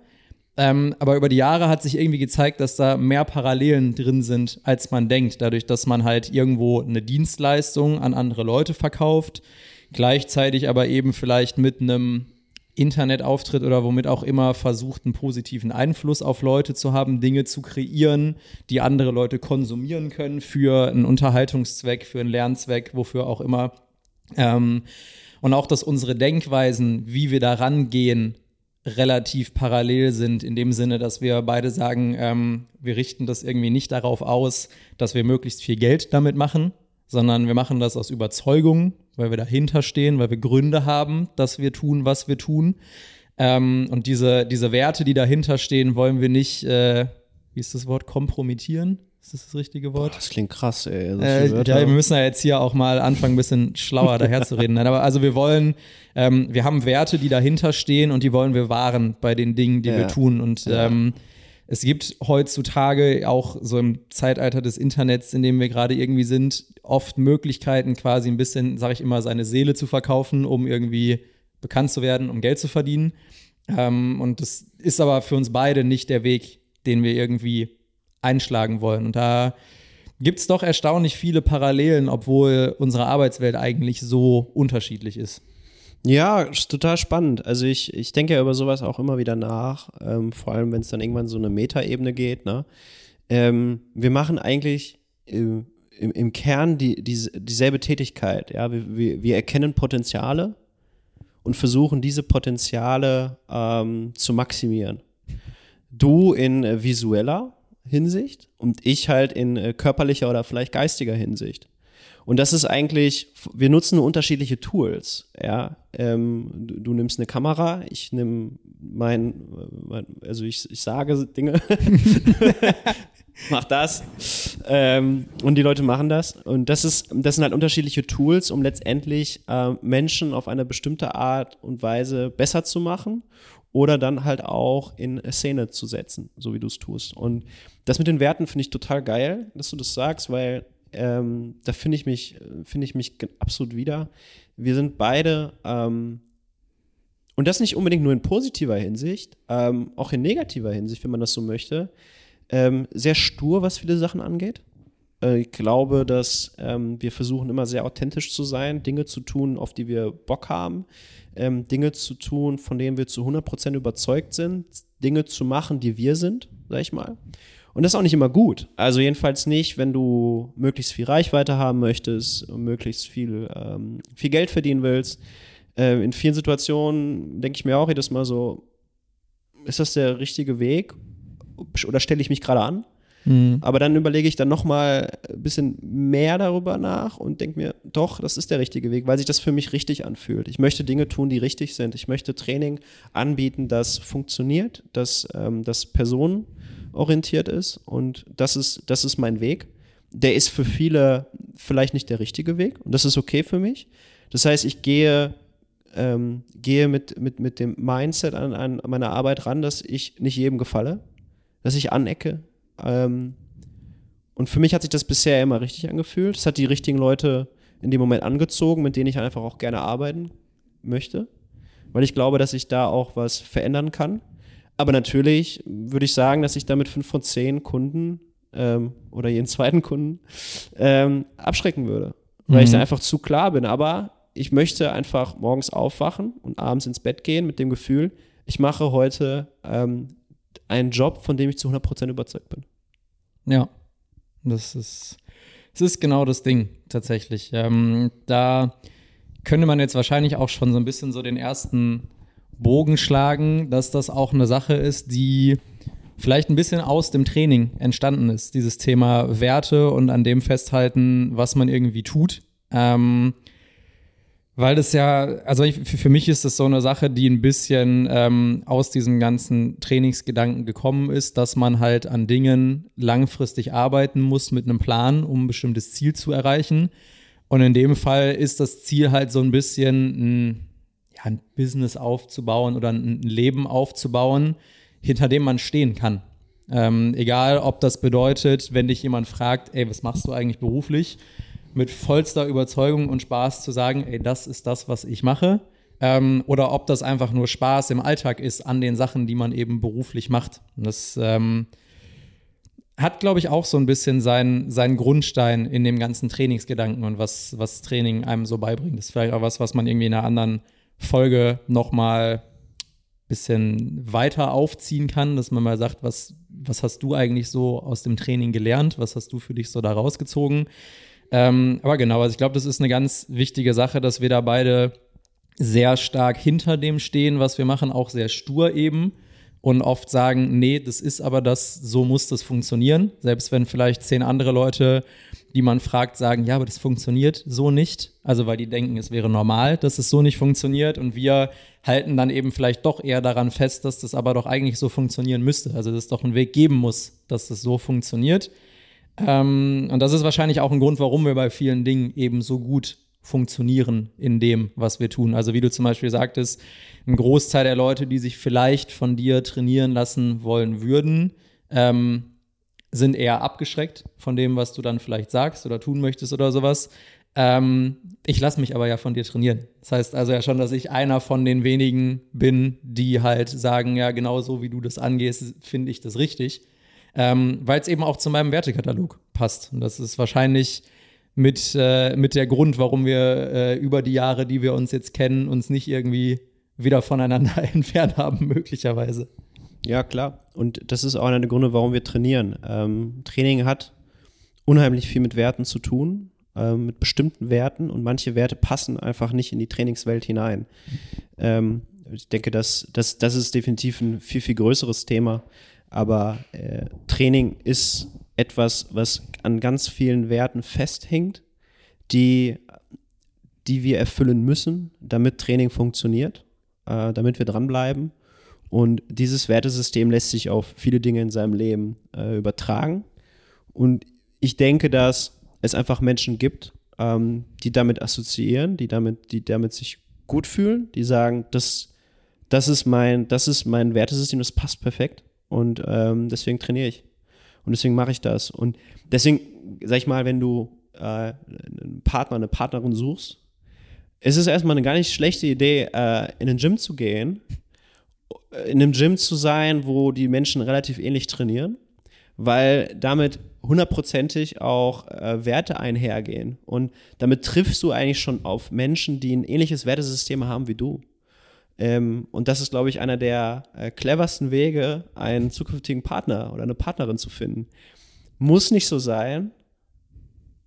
ähm, aber über die Jahre hat sich irgendwie gezeigt, dass da mehr Parallelen drin sind, als man denkt. Dadurch, dass man halt irgendwo eine Dienstleistung an andere Leute verkauft, gleichzeitig aber eben vielleicht mit einem Internetauftritt oder womit auch immer versucht, einen positiven Einfluss auf Leute zu haben, Dinge zu kreieren, die andere Leute konsumieren können für einen Unterhaltungszweck, für einen Lernzweck, wofür auch immer. Ähm, und auch, dass unsere Denkweisen, wie wir da rangehen, relativ parallel sind, in dem Sinne, dass wir beide sagen, ähm, wir richten das irgendwie nicht darauf aus, dass wir möglichst viel Geld damit machen, sondern wir machen das aus Überzeugung, weil wir dahinter stehen, weil wir Gründe haben, dass wir tun, was wir tun. Ähm, und diese, diese Werte, die dahinter stehen, wollen wir nicht, äh, wie ist das Wort, kompromittieren? Ist das das richtige Wort? Boah, das klingt krass, ey. Äh, ja, wir müssen ja jetzt hier auch mal anfangen, ein bisschen schlauer daherzureden. aber also wir wollen, ähm, wir haben Werte, die dahinter stehen und die wollen wir wahren bei den Dingen, die ja. wir tun. Und ja. ähm, es gibt heutzutage auch so im Zeitalter des Internets, in dem wir gerade irgendwie sind, oft Möglichkeiten, quasi ein bisschen, sage ich immer, seine Seele zu verkaufen, um irgendwie bekannt zu werden, um Geld zu verdienen. Ähm, und das ist aber für uns beide nicht der Weg, den wir irgendwie einschlagen wollen. Und da gibt es doch erstaunlich viele Parallelen, obwohl unsere Arbeitswelt eigentlich so unterschiedlich ist. Ja, total spannend. Also ich, ich denke ja über sowas auch immer wieder nach, ähm, vor allem wenn es dann irgendwann so eine Metaebene geht. Ne? Ähm, wir machen eigentlich äh, im, im, Kern die, die, dieselbe Tätigkeit. Ja? Wir, wir, wir, erkennen Potenziale und versuchen diese Potenziale ähm, zu maximieren. Du in visueller Hinsicht und ich halt in äh, körperlicher oder vielleicht geistiger Hinsicht. Und das ist eigentlich, wir nutzen unterschiedliche Tools. Ja, ähm, du, du, nimmst eine Kamera, ich nehme mein, mein, also ich, ich sage Dinge, *laughs* mach das, ähm, und die Leute machen das. Und das ist, das sind halt unterschiedliche Tools, um letztendlich äh, Menschen auf eine bestimmte Art und Weise besser zu machen oder dann halt auch in Szene zu setzen, so wie du es tust. Und das mit den Werten finde ich total geil, dass du das sagst, weil ähm, da finde ich mich, finde ich mich absolut wieder. Wir sind beide, ähm, und das nicht unbedingt nur in positiver Hinsicht, ähm, auch in negativer Hinsicht, wenn man das so möchte, ähm, sehr stur, was viele Sachen angeht. Äh, ich glaube, dass ähm, wir versuchen immer sehr authentisch zu sein, Dinge zu tun, auf die wir Bock haben, ähm, Dinge zu tun, von denen wir zu 100% überzeugt sind, Dinge zu machen, die wir sind, sag ich mal. Und das ist auch nicht immer gut. Also jedenfalls nicht, wenn du möglichst viel Reichweite haben möchtest und möglichst viel, ähm, viel Geld verdienen willst. Äh, in vielen Situationen denke ich mir auch jedes Mal so, ist das der richtige Weg? Oder stelle ich mich gerade an? Mhm. Aber dann überlege ich dann nochmal ein bisschen mehr darüber nach und denke mir, doch, das ist der richtige Weg, weil sich das für mich richtig anfühlt. Ich möchte Dinge tun, die richtig sind. Ich möchte Training anbieten, das funktioniert, das, ähm, das personenorientiert ist und das ist, das ist mein Weg. Der ist für viele vielleicht nicht der richtige Weg und das ist okay für mich. Das heißt, ich gehe ähm, gehe mit, mit, mit dem Mindset an, an meine Arbeit ran, dass ich nicht jedem gefalle, dass ich anecke, ähm, Und für mich hat sich das bisher immer richtig angefühlt. Es hat die richtigen Leute in dem Moment angezogen, mit denen ich einfach auch gerne arbeiten möchte. Weil ich glaube, dass ich da auch was verändern kann. Aber natürlich würde ich sagen, dass ich damit fünf von zehn Kunden ähm, oder jeden zweiten Kunden ähm, abschrecken würde. Weil mhm. ich da einfach zu klar bin. Aber ich möchte einfach morgens aufwachen und abends ins Bett gehen mit dem Gefühl, ich mache heute ähm, einen Job, von dem ich zu 100% überzeugt bin. Ja, das ist, das ist genau das Ding tatsächlich. Ähm, da könnte man jetzt wahrscheinlich auch schon so ein bisschen so den ersten Bogen schlagen, dass das auch eine Sache ist, die vielleicht ein bisschen aus dem Training entstanden ist. Dieses Thema Werte und an dem festhalten, was man irgendwie tut. Ähm, weil das ja, also ich, für mich ist das so eine Sache, die ein bisschen ähm, aus diesem ganzen Trainingsgedanken gekommen ist, dass man halt an Dingen langfristig arbeiten muss mit einem Plan, um ein bestimmtes Ziel zu erreichen. Und in dem Fall ist das Ziel halt so ein bisschen ein, ein Business aufzubauen oder ein Leben aufzubauen, hinter dem man stehen kann. Ähm, egal, ob das bedeutet, wenn dich jemand fragt, ey, was machst du eigentlich beruflich? mit vollster Überzeugung und Spaß zu sagen, ey, das ist das, was ich mache. Ähm, oder ob das einfach nur Spaß im Alltag ist an den Sachen, die man eben beruflich macht. Und das ähm, hat, glaube ich, auch so ein bisschen seinen, seinen Grundstein in dem ganzen Trainingsgedanken und was, was Training einem so beibringt. Das ist vielleicht auch was, was man irgendwie in einer anderen Folge nochmal ein bisschen weiter aufziehen kann, dass man mal sagt, was, was hast du eigentlich so aus dem Training gelernt? Was hast du für dich so da rausgezogen? Ähm, aber genau, also ich glaube, das ist eine ganz wichtige Sache, dass wir da beide sehr stark hinter dem stehen, was wir machen, auch sehr stur eben und oft sagen, nee, das ist aber das, so muss das funktionieren. Selbst wenn vielleicht zehn andere Leute, die man fragt, sagen, ja, aber das funktioniert so nicht. Also weil die denken, es wäre normal, dass es so nicht funktioniert und wir halten dann eben vielleicht doch eher daran fest, dass das aber doch eigentlich so funktionieren müsste. Also dass es doch einen Weg geben muss, dass das so funktioniert. Ähm, und das ist wahrscheinlich auch ein Grund, warum wir bei vielen Dingen eben so gut funktionieren in dem, was wir tun. Also wie du zum Beispiel sagtest, ein Großteil der Leute, die sich vielleicht von dir trainieren lassen wollen würden, ähm, sind eher abgeschreckt von dem, was du dann vielleicht sagst oder tun möchtest oder sowas. Ähm, ich lasse mich aber ja von dir trainieren. Das heißt also ja schon, dass ich einer von den wenigen bin, die halt sagen, ja, genau so wie du das angehst, finde ich das richtig ähm, weil es eben auch zu meinem Wertekatalog passt. Und das ist wahrscheinlich mit, äh, mit der Grund, warum wir äh, über die Jahre, die wir uns jetzt kennen, uns nicht irgendwie wieder voneinander *laughs* entfernt haben, möglicherweise. Ja, klar. Und das ist auch einer der Gründe, warum wir trainieren. Ähm, Training hat unheimlich viel mit Werten zu tun, ähm, mit bestimmten Werten und manche Werte passen einfach nicht in die Trainingswelt hinein. Ähm, ich denke, dass, dass, das ist definitiv ein viel, viel größeres Thema. Aber äh, Training ist etwas, was an ganz vielen Werten festhängt, die, die wir erfüllen müssen, damit Training funktioniert, äh, damit wir dranbleiben. Und dieses Wertesystem lässt sich auf viele Dinge in seinem Leben äh, übertragen. Und ich denke, dass es einfach Menschen gibt, ähm, die damit assoziieren, die damit, die damit sich gut fühlen, die sagen, das, das, ist mein, das ist mein Wertesystem, das passt perfekt. Und ähm, deswegen trainiere ich. Und deswegen mache ich das. Und deswegen, sag ich mal, wenn du äh, einen Partner, eine Partnerin suchst, ist es erstmal eine gar nicht schlechte Idee, äh, in ein Gym zu gehen, in einem Gym zu sein, wo die Menschen relativ ähnlich trainieren, weil damit hundertprozentig auch äh, Werte einhergehen. Und damit triffst du eigentlich schon auf Menschen, die ein ähnliches Wertesystem haben wie du. Ähm, und das ist, glaube ich, einer der äh, cleversten Wege, einen zukünftigen Partner oder eine Partnerin zu finden. Muss nicht so sein,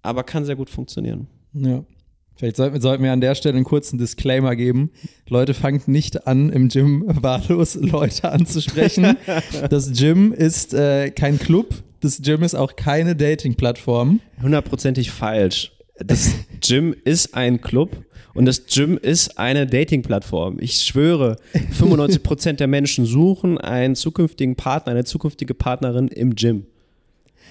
aber kann sehr gut funktionieren. Ja. Vielleicht sollten, sollten wir an der Stelle einen kurzen Disclaimer geben. Leute, fangt nicht an, im Gym wahllos Leute anzusprechen. *laughs* Das Gym ist äh, kein Club. Das Gym ist auch keine Dating-Plattform. Hundertprozentig falsch. Das Gym ist ein Club und das Gym ist eine Dating-Plattform. Ich schwöre, 95% der Menschen suchen einen zukünftigen Partner, eine zukünftige Partnerin im Gym.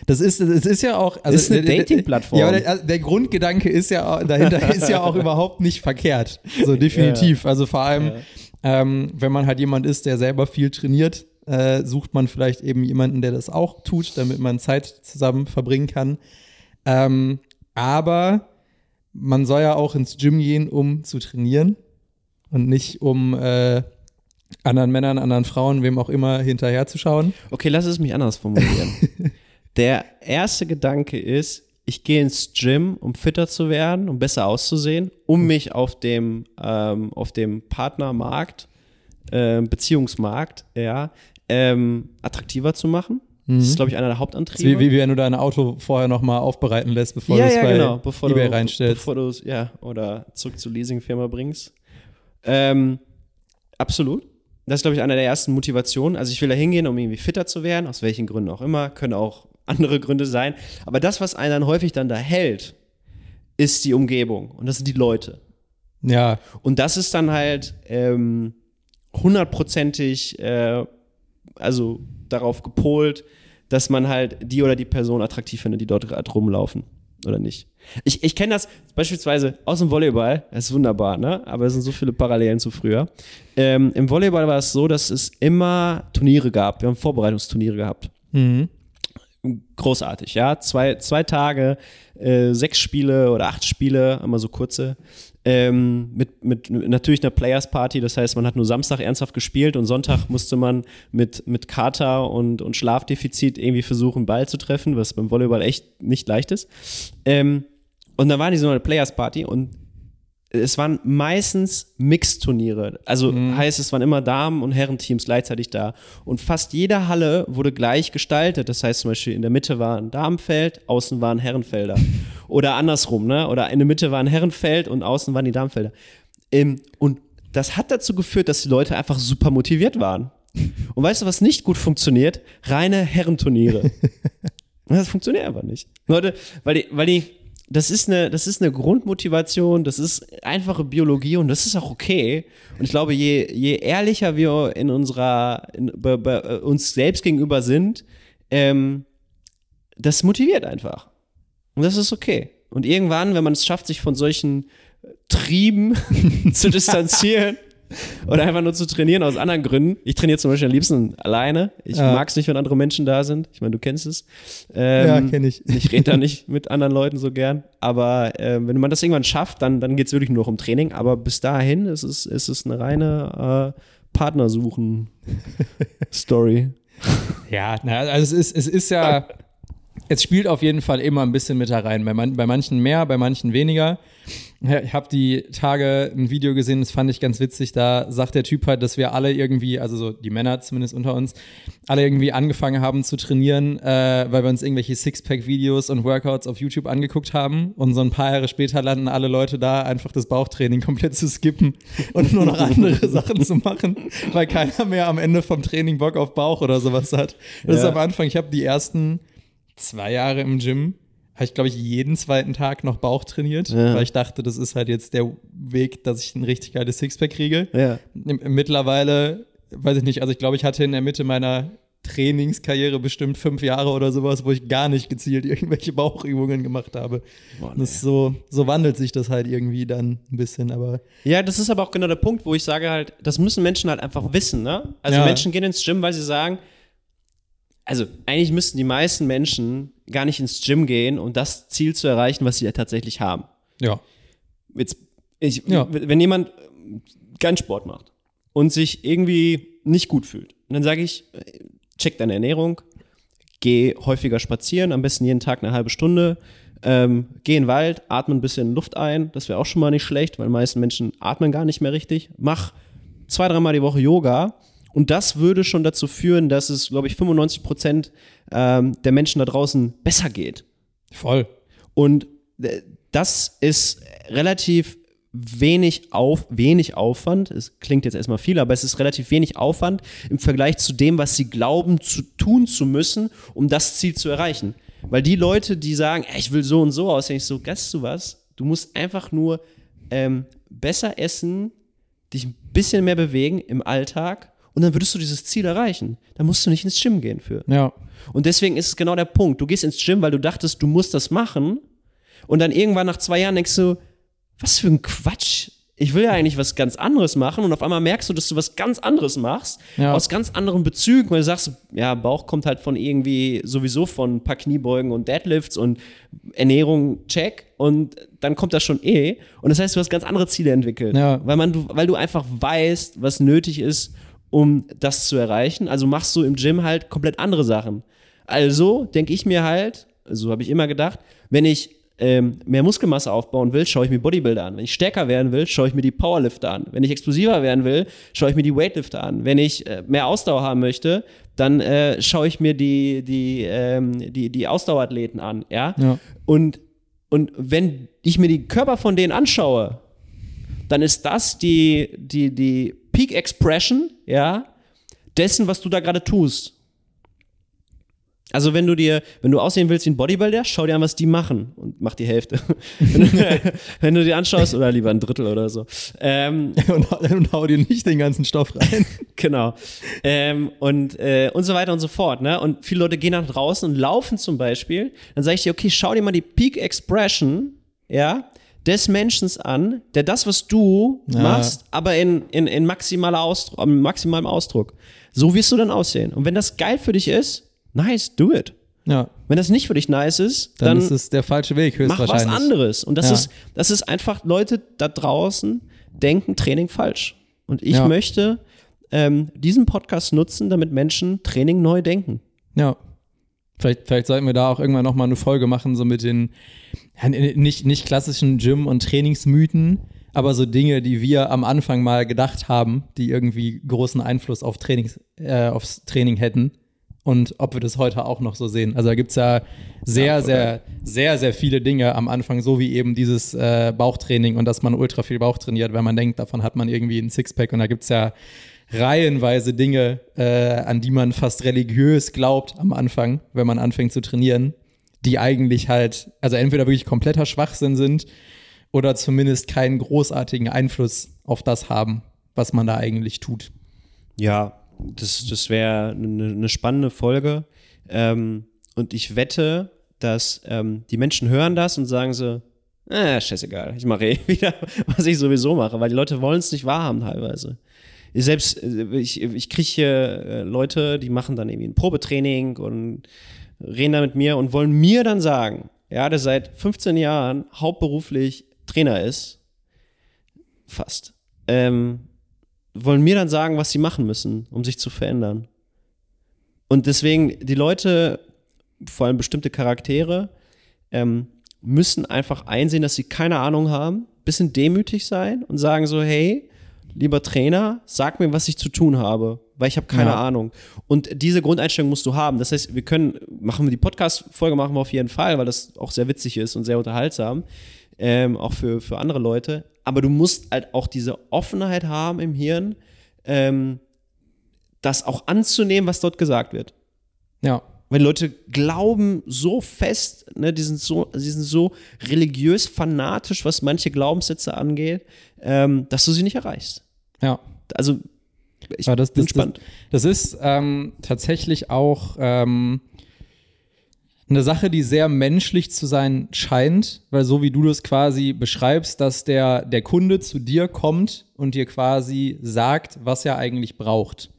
Das ist, das ist ja auch. Also, ist eine Dating-Plattform. Ja, der, der, Grundgedanke ist ja dahinter *laughs* ist ja auch überhaupt nicht verkehrt. So definitiv. Ja. Also vor allem, ja. ähm, wenn man halt jemand ist, der selber viel trainiert, äh, sucht man vielleicht eben jemanden, der das auch tut, damit man Zeit zusammen verbringen kann. Ähm, aber man soll ja auch ins Gym gehen, um zu trainieren und nicht um äh, anderen Männern, anderen Frauen, wem auch immer hinterherzuschauen. Okay, lass es mich anders formulieren. *laughs* Der erste Gedanke ist, ich gehe ins Gym, um fitter zu werden, um besser auszusehen, um mich auf dem, ähm, auf dem Partnermarkt, äh, Beziehungsmarkt, ja, ähm, attraktiver zu machen. Das ist, glaube ich, einer der Hauptantriebe. Wie, wie, wie wenn du dein Auto vorher nochmal aufbereiten lässt, bevor ja, du es ja, bei genau, bevor eBay du, reinstellst. Bevor du es, ja, oder zurück zur Leasingfirma bringst. Ähm, absolut. Das ist, glaube ich, einer der ersten Motivationen. Also ich will da hingehen, um irgendwie fitter zu werden, aus welchen Gründen auch immer, können auch andere Gründe sein. Aber das, was einen dann häufig dann da hält, ist die Umgebung und das sind die Leute. Ja, Und das ist dann halt ähm, hundertprozentig, äh, also darauf gepolt, dass man halt die oder die Person attraktiv findet, die dort gerade rumlaufen. Oder nicht? Ich, ich kenne das beispielsweise aus dem Volleyball, das ist wunderbar, ne? Aber es sind so viele Parallelen zu früher. Ähm, Im Volleyball war es so, dass es immer Turniere gab. Wir haben Vorbereitungsturniere gehabt mhm. Großartig, ja. Zwei, zwei Tage, äh, sechs Spiele oder acht Spiele, immer so kurze. Ähm, mit, mit natürlich einer Players Party, das heißt, man hat nur Samstag ernsthaft gespielt und Sonntag musste man mit, mit Kater und, und Schlafdefizit irgendwie versuchen, Ball zu treffen, was beim Volleyball echt nicht leicht ist. Ähm, und dann war die so eine Players Party und es waren meistens Mixturniere. Also heißt, es waren immer Damen- und Herrenteams gleichzeitig da. Und fast jede Halle wurde gleich gestaltet. Das heißt zum Beispiel, in der Mitte war ein Damenfeld, außen waren Herrenfelder. *laughs* Oder andersrum, ne? Oder in der Mitte war ein Herrenfeld und außen waren die Damenfelder. Ähm, und das hat dazu geführt, dass die Leute einfach super motiviert waren. Und weißt du, was nicht gut funktioniert? Reine Herrenturniere. *laughs* Das funktioniert einfach nicht. Leute, weil die, weil die, das ist eine, das ist eine Grundmotivation, das ist einfache Biologie und das ist auch okay. Und ich glaube, je, je ehrlicher wir in unserer, in, bei, bei uns selbst gegenüber sind, ähm, das motiviert einfach. Und das ist okay. Und irgendwann, wenn man es schafft, sich von solchen Trieben *laughs* zu distanzieren oder einfach nur zu trainieren aus anderen Gründen. Ich trainiere zum Beispiel am liebsten alleine. Ich Ja. mag es nicht, wenn andere Menschen da sind. Ich meine, du kennst es. Ähm, Ja, kenn ich. Ich rede da *laughs* nicht mit anderen Leuten so gern. Aber ähm, wenn man das irgendwann schafft, dann, dann geht es wirklich nur noch um Training. Aber bis dahin ist es, ist es eine reine äh, Partnersuchen-Story. *laughs* Ja, na, also es ist, es ist ja, es spielt auf jeden Fall immer ein bisschen mit da rein. Bei, man, bei manchen mehr, bei manchen weniger. Ja, Ich habe die Tage ein Video gesehen, das fand ich ganz witzig. Da sagt der Typ halt, dass wir alle irgendwie, also so die Männer zumindest unter uns, alle irgendwie angefangen haben zu trainieren, äh, weil wir uns irgendwelche Sixpack-Videos und Workouts auf YouTube angeguckt haben. Und so ein paar Jahre später landen alle Leute da, einfach das Bauchtraining komplett zu skippen und nur noch andere *laughs* Sachen zu machen, weil keiner mehr am Ende vom Training Bock auf Bauch oder sowas hat. Das ist Ja. am Anfang, ich habe die ersten zwei Jahre im Gym, habe ich, glaube ich, jeden zweiten Tag noch Bauch trainiert, Ja. weil ich dachte, das ist halt jetzt der Weg, dass ich ein richtig geiles Sixpack kriege. Ja. Mittlerweile, weiß ich nicht, also ich glaube, ich hatte in der Mitte meiner Trainingskarriere bestimmt fünf Jahre oder sowas, wo ich gar nicht gezielt irgendwelche Bauchübungen gemacht habe. Boah, Das ist so, so wandelt sich das halt irgendwie dann ein bisschen, aber Ja, das ist aber auch genau der Punkt, wo ich sage halt, das müssen Menschen halt einfach wissen, ne? Also Ja. Menschen gehen ins Gym, weil sie sagen, also eigentlich müssten die meisten Menschen gar nicht ins Gym gehen, um das Ziel zu erreichen, was sie ja tatsächlich haben. ja. Jetzt, ich, Ja. wenn jemand keinen Sport macht und sich irgendwie nicht gut fühlt, dann sage ich, äh, check deine Ernährung, geh häufiger spazieren, am besten jeden Tag eine halbe Stunde, ähm, geh in den Wald, atme ein bisschen Luft ein, das wäre auch schon mal nicht schlecht, weil die meisten Menschen atmen gar nicht mehr richtig. Mach zwei, dreimal die Woche Yoga und das würde schon dazu führen, dass es, glaube ich, 95 Prozent ähm, der Menschen da draußen besser geht. Voll. Und äh, das ist relativ wenig auf, wenig Aufwand. Es klingt jetzt erstmal viel, aber es ist relativ wenig Aufwand im Vergleich zu dem, was sie glauben zu tun zu müssen, um das Ziel zu erreichen. Weil die Leute, die sagen, "Ey, ich will so und so aussehen, ich so, weißt du was? Du musst einfach nur ähm, besser essen, dich ein bisschen mehr bewegen im Alltag und dann würdest du dieses Ziel erreichen. Da musst du nicht ins Gym gehen für. Ja. Und deswegen ist es genau der Punkt. Du gehst ins Gym, weil du dachtest, du musst das machen. Und dann irgendwann nach zwei Jahren denkst du, was für ein Quatsch. ich will ja eigentlich was ganz anderes machen und auf einmal merkst du, dass du was ganz anderes machst, Ja. aus ganz anderen Bezügen, weil du sagst, ja, Bauch kommt halt von irgendwie sowieso von ein paar Kniebeugen und Deadlifts und Ernährung, check, und dann kommt das schon eh. Und das heißt, du hast ganz andere Ziele entwickelt, Ja. weil, man, du, weil du einfach weißt, was nötig ist, um das zu erreichen. Also machst du im Gym halt komplett andere Sachen. Also denke ich mir halt, so habe ich immer gedacht, wenn ich ähm, mehr Muskelmasse aufbauen will, schaue ich mir Bodybuilder an. Wenn ich stärker werden will, schaue ich mir die Powerlifter an. Wenn ich explosiver werden will, schaue ich mir die Weightlifter an. Wenn ich äh, mehr Ausdauer haben möchte, dann äh, schaue ich mir die, die, ähm, die, die Ausdauerathleten an. Ja? Ja. Und, und wenn ich mir die Körper von denen anschaue, dann ist das die, die, die Peak Expression, ja, dessen, was du da gerade tust. Also wenn du dir, wenn du aussehen willst wie ein Bodybuilder, schau dir an, was die machen und mach die Hälfte. *laughs* wenn, du, *laughs* dir anschaust, oder lieber ein Drittel oder so. Ähm, *laughs* Und, und hau dir nicht den ganzen Stoff rein. genau. Ähm, und, äh, und so weiter und so fort. Ne? Und viele Leute gehen nach draußen und laufen zum Beispiel. Dann sage ich dir, okay, schau dir mal die Peak Expression, ja, des Menschen an, der das, was du Ja. machst, aber in, in, in maximaler Ausdruck, maximalem Ausdruck. So wirst du dann aussehen. Und wenn das geil für dich ist, nice, do it. Ja, Wenn das nicht für dich nice ist, dann, dann, ist es der falsche Weg, mach höchstwahrscheinlich. was anderes. Und das Ja. ist, das ist einfach, Leute da draußen denken Training falsch. Und ich Ja. möchte ähm, diesen Podcast nutzen, damit Menschen Training neu denken. Ja. Vielleicht, vielleicht sollten wir da auch irgendwann nochmal eine Folge machen, so mit den ja, nicht, nicht klassischen Gym- und Trainingsmythen, aber so Dinge, die wir am Anfang mal gedacht haben, die irgendwie großen Einfluss auf Trainings, äh, aufs Training hätten. Und ob wir das heute auch noch so sehen. Also da gibt es ja sehr, Ja, sehr, sehr, sehr viele Dinge am Anfang, so wie eben dieses äh, Bauchtraining und dass man ultra viel Bauch trainiert, weil man denkt, davon hat man irgendwie ein Sixpack. Und da gibt es ja reihenweise Dinge, äh, an die man fast religiös glaubt am Anfang, wenn man anfängt zu trainieren, die eigentlich halt, also entweder wirklich kompletter Schwachsinn sind oder zumindest keinen großartigen Einfluss auf das haben, was man da eigentlich tut. Ja, das, das wäre eine, eine spannende Folge. Ähm, und ich wette, dass ähm, die Menschen hören das und sagen so, äh, scheißegal, ich mache eh *laughs* wieder, was ich sowieso mache, weil die Leute wollen es nicht wahrhaben teilweise. Selbst, äh, ich, ich kriege hier äh, Leute, die machen dann irgendwie ein Probetraining und reden da mit mir und wollen mir dann sagen, ja, der seit 15 Jahren hauptberuflich Trainer ist, fast, ähm, wollen mir dann sagen, was sie machen müssen, um sich zu verändern. Und deswegen, die Leute, vor allem bestimmte Charaktere, ähm, müssen einfach einsehen, dass sie keine Ahnung haben, bisschen demütig sein und sagen so, hey, lieber Trainer, sag mir, was ich zu tun habe, weil ich habe keine Ja. Ahnung. Und diese Grundeinstellung musst du haben. Das heißt, wir können, machen wir die Podcast-Folge machen wir auf jeden Fall, weil das auch sehr witzig ist und sehr unterhaltsam, ähm, auch für, für andere Leute. Aber du musst halt auch diese Offenheit haben im Hirn, ähm, das auch anzunehmen, was dort gesagt wird. Ja. Weil Leute glauben so fest, ne, die sind so, die sind so religiös fanatisch, was manche Glaubenssätze angeht, ähm, dass du sie nicht erreichst. Ja. Also ich Ja, das, bin das, gespannt. Das, das ist ähm, tatsächlich auch ähm, eine Sache, die sehr menschlich zu sein scheint, weil so wie du das quasi beschreibst, dass der, der Kunde zu dir kommt und dir quasi sagt, was er eigentlich braucht.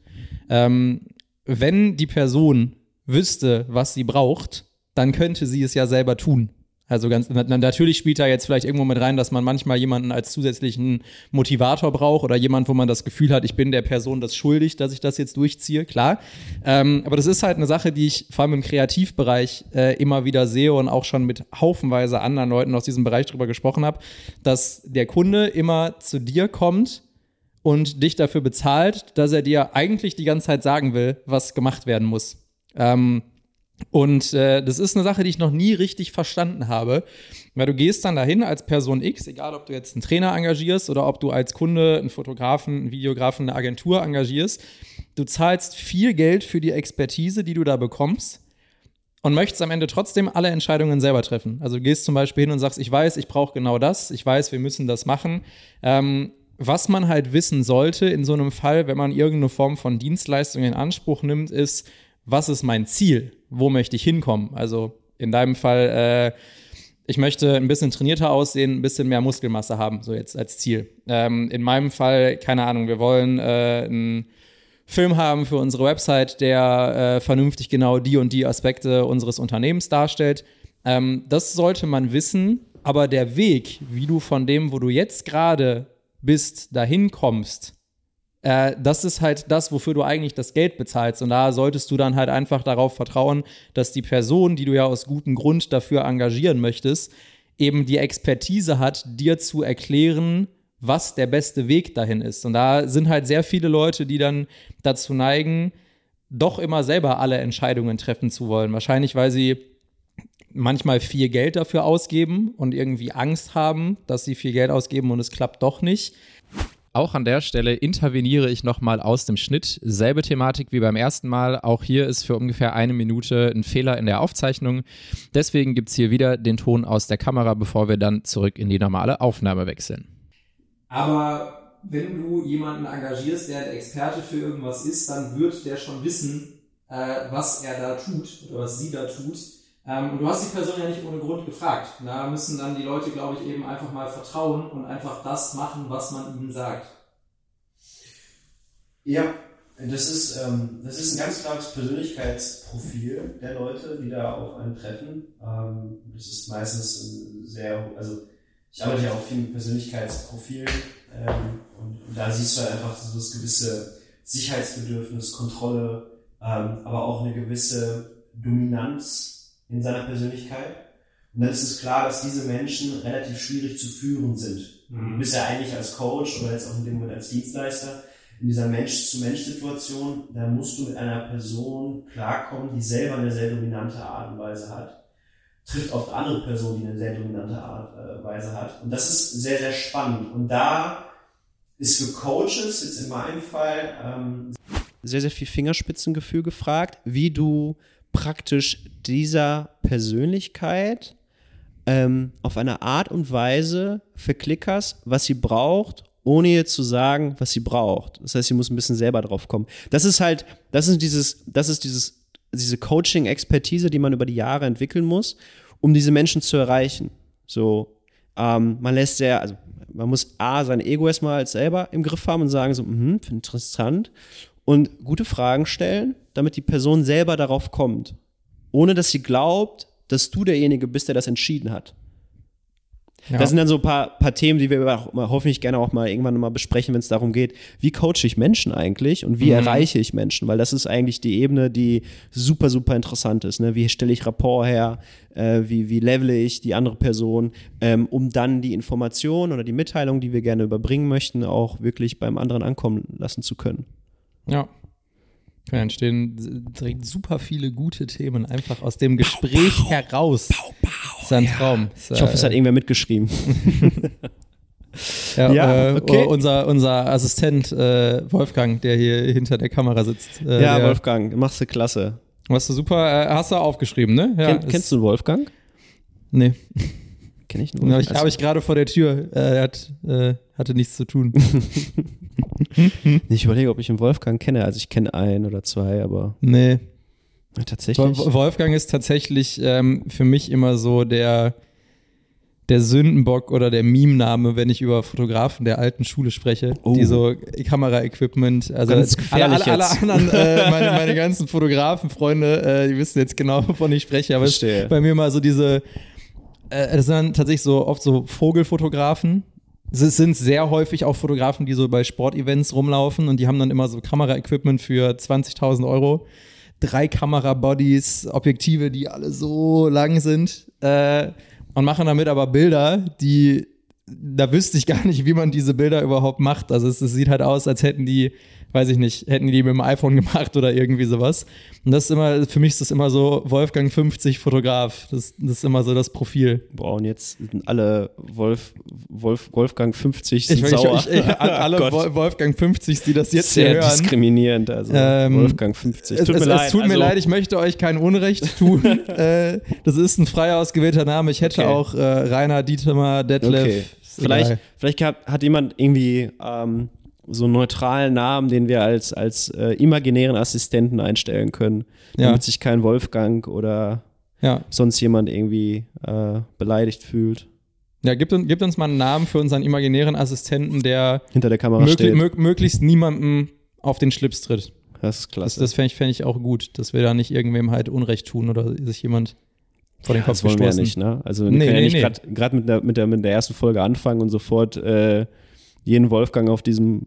Ähm, wenn die Person wüsste, was sie braucht, dann könnte sie es ja selber tun. Also ganz na- natürlich spielt da jetzt vielleicht irgendwo mit rein, dass man manchmal jemanden als zusätzlichen Motivator braucht oder jemand, wo man das Gefühl hat, ich bin der Person das schuldig, dass ich das jetzt durchziehe, klar. Ähm, aber das ist halt eine Sache, die ich vor allem im Kreativbereich äh, immer wieder sehe und auch schon mit haufenweise anderen Leuten aus diesem Bereich drüber gesprochen habe, dass der Kunde immer zu dir kommt und dich dafür bezahlt, dass er dir eigentlich die ganze Zeit sagen will, was gemacht werden muss. Ähm, und äh, das ist eine Sache, die ich noch nie richtig verstanden habe. Weil du gehst dann dahin als Person X, egal ob du jetzt einen Trainer engagierst oder ob du als Kunde einen Fotografen, einen Videografen, eine Agentur engagierst. Du zahlst viel Geld für die Expertise, die du da bekommst und möchtest am Ende trotzdem alle Entscheidungen selber treffen. Also du gehst zum Beispiel hin und sagst, ich weiß, ich brauche genau das, ich weiß, wir müssen das machen. Ähm, was man halt wissen sollte in so einem Fall, wenn man irgendeine Form von Dienstleistung in Anspruch nimmt, ist, was ist mein Ziel? Wo möchte ich hinkommen? Also in deinem Fall ich möchte ein bisschen trainierter aussehen, ein bisschen mehr Muskelmasse haben, so jetzt als Ziel. Ähm, in meinem Fall, keine Ahnung, wir wollen äh, einen Film haben für unsere Website, der äh, vernünftig genau die und die Aspekte unseres Unternehmens darstellt. Ähm, das sollte man wissen, aber der Weg, wie du von dem, wo du jetzt gerade bist, dahin kommst, äh, das ist halt das, wofür du eigentlich das Geld bezahlst. Und da solltest du dann halt einfach darauf vertrauen, dass die Person, die du ja aus gutem Grund dafür engagieren möchtest, eben die Expertise hat, dir zu erklären, was der beste Weg dahin ist. Und da sind halt sehr viele Leute, die dann dazu neigen, doch immer selber alle Entscheidungen treffen zu wollen. Wahrscheinlich, weil sie manchmal viel Geld dafür ausgeben und irgendwie Angst haben, dass sie viel Geld ausgeben und es klappt doch nicht. Auch an der Stelle interveniere ich nochmal aus dem Schnitt. Selbe Thematik wie beim ersten Mal. Auch hier ist für ungefähr eine Minute ein Fehler in der Aufzeichnung. Deswegen gibt es hier wieder den Ton aus der Kamera, bevor wir dann zurück in die normale Aufnahme wechseln. Aber wenn du jemanden engagierst, der der Experte für irgendwas ist, dann wird der schon wissen, äh, was er da tut oder was sie da tut. Ähm, du hast die Person ja nicht ohne Grund gefragt. Da müssen dann die Leute, glaube ich, eben einfach mal vertrauen und einfach das machen, was man ihnen sagt. Ja, das ist, ähm, das ist ein ganz klares Persönlichkeitsprofil der Leute, die da auf einen treffen. Ähm, das ist meistens sehr, also ich arbeite ja auch viel mit Persönlichkeitsprofilen ähm, und, und, da siehst du halt einfach so das gewisse Sicherheitsbedürfnis, Kontrolle, ähm, aber auch eine gewisse Dominanz in seiner Persönlichkeit. Und dann ist es klar, dass diese Menschen relativ schwierig zu führen sind. Mhm. Du bist ja eigentlich als Coach oder jetzt auch in dem Moment als Dienstleister in dieser Mensch-zu-Mensch-Situation, da musst du mit einer Person klarkommen, die selber eine sehr dominante Art und Weise hat, trifft auf andere Personen, die eine sehr dominante Art und äh, Weise hat. Und das ist sehr, sehr spannend. Und da ist für Coaches jetzt in meinem Fall ähm, sehr, sehr viel Fingerspitzengefühl gefragt, wie du praktisch dieser Persönlichkeit ähm, auf eine Art und Weise verklickerst, was sie braucht, ohne ihr zu sagen, was sie braucht. Das heißt, sie muss ein bisschen selber drauf kommen. Das ist halt, das ist dieses, das ist dieses, diese Coaching-Expertise, die man über die Jahre entwickeln muss, um diese Menschen zu erreichen. So, ähm, man lässt sehr, also man muss A, sein Ego erstmal selber im Griff haben und sagen so, mh, interessant und gute Fragen stellen, damit die Person selber darauf kommt, ohne dass sie glaubt, dass du derjenige bist, der das entschieden hat. Ja. Das sind dann so ein paar, paar Themen, die wir hoffentlich gerne auch mal irgendwann mal besprechen, wenn es darum geht, wie coache ich Menschen eigentlich und wie mhm. erreiche ich Menschen, weil das ist eigentlich die Ebene, die super, super interessant ist. Ne? Wie stelle ich Rapport her, äh, wie, wie levele ich die andere Person, ähm, um dann die Information oder die Mitteilung, die wir gerne überbringen möchten, auch wirklich beim anderen ankommen lassen zu können. Ja. Da entstehen direkt super viele gute Themen einfach aus dem Gespräch pow, pow, heraus. Pow, pow, ist ein ja. Traum. Ist, ich hoffe, es hat irgendwer mitgeschrieben. *laughs* ja, ja äh, okay. unser, unser Assistent äh, Wolfgang, der hier hinter der Kamera sitzt. Äh, ja, Wolfgang, machst du klasse. Machst du super. Äh, hast du aufgeschrieben, ne? Ja, Ken, kennst du Wolfgang? Nee. Kenn ich *laughs* nur. Ja, ich, also, habe ich gerade vor der Tür. Äh, er hat, äh, hatte nichts zu tun. *laughs* ich überlege, ob ich einen Wolfgang kenne. Also ich kenne einen oder zwei, aber. Nee. Tatsächlich. Wolfgang ist tatsächlich ähm, für mich immer so der, der Sündenbock oder der Meme-Name, wenn ich über Fotografen der alten Schule spreche, oh. die so Kamera-Equipment, also Ganz gefährlich alle, alle, alle anderen, äh, *laughs* meine, meine ganzen Fotografen-Freunde, äh, die wissen jetzt genau, wovon ich spreche, aber bei mir mal so diese, äh, das sind dann tatsächlich so oft so Vogelfotografen. Es sind sehr häufig auch Fotografen, die so bei Sportevents rumlaufen und die haben dann immer so Kameraequipment für 20.000 Euro. Drei Kamerabodies, Objektive, die alle so lang sind äh, und machen damit aber Bilder, die da wüsste ich gar nicht, wie man diese Bilder überhaupt macht. Also es, es sieht halt aus, als hätten die weiß ich nicht, hätten die mit dem iPhone *laughs* gemacht oder irgendwie sowas. Und das ist immer, für mich ist das immer so Wolfgang 50 Fotograf. Das, das ist immer so das Profil. Boah, und jetzt sind alle Wolf, Wolf, Wolfgang 50 sind ich, sauer. Ich, ich, *laughs* alle oh Wolfgang 50, die das jetzt Sehr hören. diskriminierend, also ähm, Wolfgang 50. Tut es, mir es, leid. Es tut also, mir leid, ich möchte euch kein Unrecht tun. *laughs* äh, das ist ein frei ausgewählter Name. Ich hätte okay. auch äh, Rainer, Dietmar, Detlef. Okay. Vielleicht, vielleicht hat, hat jemand irgendwie ähm, so einen neutralen Namen, den wir als, als äh, imaginären Assistenten einstellen können, damit ja. sich kein Wolfgang oder Ja. sonst jemand irgendwie äh, beleidigt fühlt, Ja, gib, uns- gib uns mal einen Namen für unseren imaginären Assistenten, der hinter der Kamera möglich, steht. mög, möglichst niemandem auf den Schlips tritt. das ist Das, klasse. das fände ich, fänd ich auch gut, dass wir da nicht irgendwem halt Unrecht tun oder sich jemand vor den Ja, Kopf das wollen wir ja gestoßen. nicht, ne? Also wir Nee, können ja nee, nicht nee. gerade gerade mit der, mit, der, mit der ersten Folge anfangen und sofort äh, jeden Wolfgang auf diesem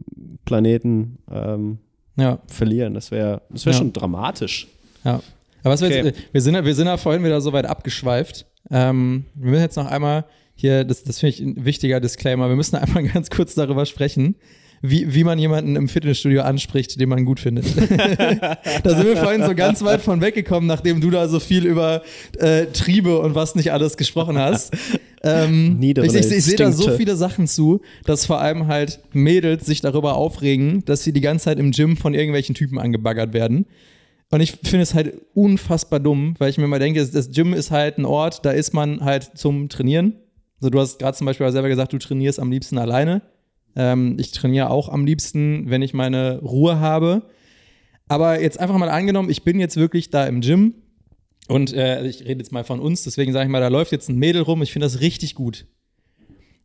Planeten ähm, Ja, verlieren. Das wäre das wär Ja. schon dramatisch. ja. Aber was wir, Okay. jetzt, äh, wir, sind, ja- wir sind ja vorhin wieder so weit abgeschweift. Ähm, wir müssen jetzt noch einmal hier, das, das finde ich ein wichtiger Disclaimer, wir müssen *laughs* einmal ganz kurz darüber sprechen, wie, wie man jemanden im Fitnessstudio anspricht, den man gut findet. *laughs* da sind wir vorhin so ganz weit von weggekommen, nachdem du da so viel über äh, Triebe und was nicht alles gesprochen hast. Ähm, ich ich, ich sehe da so viele Sachen zu, dass vor allem halt Mädels sich darüber aufregen, dass sie die ganze Zeit im Gym von irgendwelchen Typen angebaggert werden. Und ich finde es halt unfassbar dumm, weil ich mir mal denke, das Gym ist halt ein Ort, da ist man halt zum Trainieren. Also du hast gerade zum Beispiel selber gesagt, du trainierst am liebsten alleine. Ähm, ich trainiere auch am liebsten, wenn ich meine Ruhe habe. Aber jetzt einfach mal angenommen, ich bin jetzt wirklich da im Gym und äh, ich rede jetzt mal von uns, deswegen sage ich mal, da läuft jetzt ein Mädel rum, ich finde das richtig gut.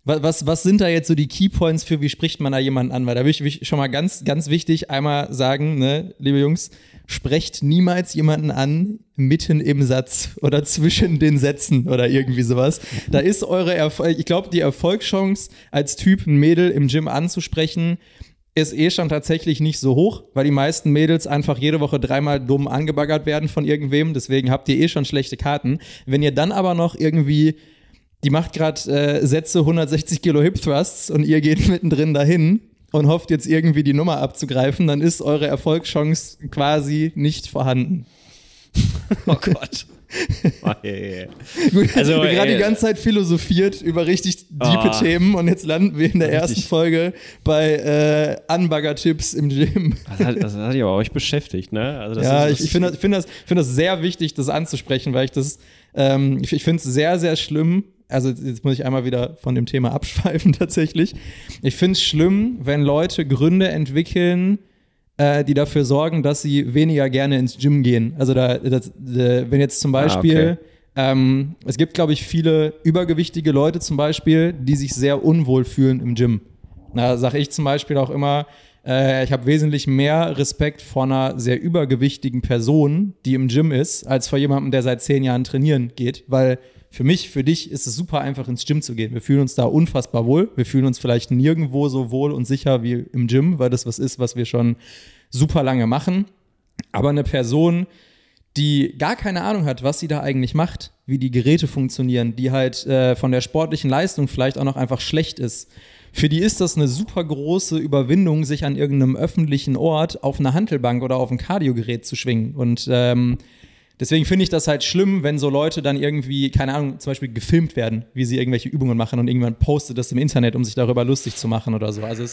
Was, was, was sind da jetzt so die Keypoints für, wie spricht man da jemanden an? Weil da will ich schon mal ganz, ganz wichtig einmal sagen, ne, liebe Jungs, sprecht niemals jemanden an mitten im Satz oder zwischen den Sätzen oder irgendwie sowas. Da ist eure Erfolg, ich glaube, die Erfolgschance als Typ ein Mädel im Gym anzusprechen, ist eh schon tatsächlich nicht so hoch, weil die meisten Mädels einfach jede Woche dreimal dumm angebaggert werden von irgendwem. Deswegen habt ihr eh schon schlechte Karten. Wenn ihr dann aber noch irgendwie, die macht gerade äh, Sätze 160 Kilo Hip Thrusts und ihr geht *laughs* mittendrin dahin und hofft jetzt irgendwie die Nummer abzugreifen, dann ist eure Erfolgschance quasi nicht vorhanden. *laughs* Oh Gott. Oh, yeah, yeah. Also, wir gerade äh, die ganze Zeit philosophiert über richtig diepe Ah. Themen und jetzt landen wir in der Richtig. ersten Folge bei äh, Anbagger-Tipps im Gym. Das hat, das hat ja euch beschäftigt, ne? Also ja, ich, ich finde das, find das, find das sehr wichtig, das anzusprechen, weil ich das, ähm, ich, ich finde es sehr, sehr schlimm. Also jetzt muss ich einmal wieder von dem Thema abschweifen *laughs* tatsächlich. Ich finde es schlimm, wenn Leute Gründe entwickeln, äh, die dafür sorgen, dass sie weniger gerne ins Gym gehen. Also da, das, äh, wenn jetzt zum Beispiel okay. ähm, es gibt, glaube ich, viele übergewichtige Leute zum Beispiel, die sich sehr unwohl fühlen im Gym. Da sage ich zum Beispiel auch immer, äh, ich habe wesentlich mehr Respekt vor einer sehr übergewichtigen Person, die im Gym ist, als vor jemandem, der seit zehn Jahren trainieren geht. Weil für mich, für dich ist es super einfach ins Gym zu gehen. Wir fühlen uns da unfassbar wohl. Wir fühlen uns vielleicht nirgendwo so wohl und sicher wie im Gym, weil das was ist, was wir schon super lange machen. Aber eine Person, die gar keine Ahnung hat, was sie da eigentlich macht, wie die Geräte funktionieren, die halt äh, von der sportlichen Leistung vielleicht auch noch einfach schlecht ist. Für die ist das eine super große Überwindung, sich an irgendeinem öffentlichen Ort auf eine Hantelbank oder auf ein Kardiogerät zu schwingen. Und ähm, deswegen finde ich das halt schlimm, wenn so Leute dann irgendwie, keine Ahnung, zum Beispiel gefilmt werden, wie sie irgendwelche Übungen machen und irgendwann postet das im Internet, um sich darüber lustig zu machen oder so. Also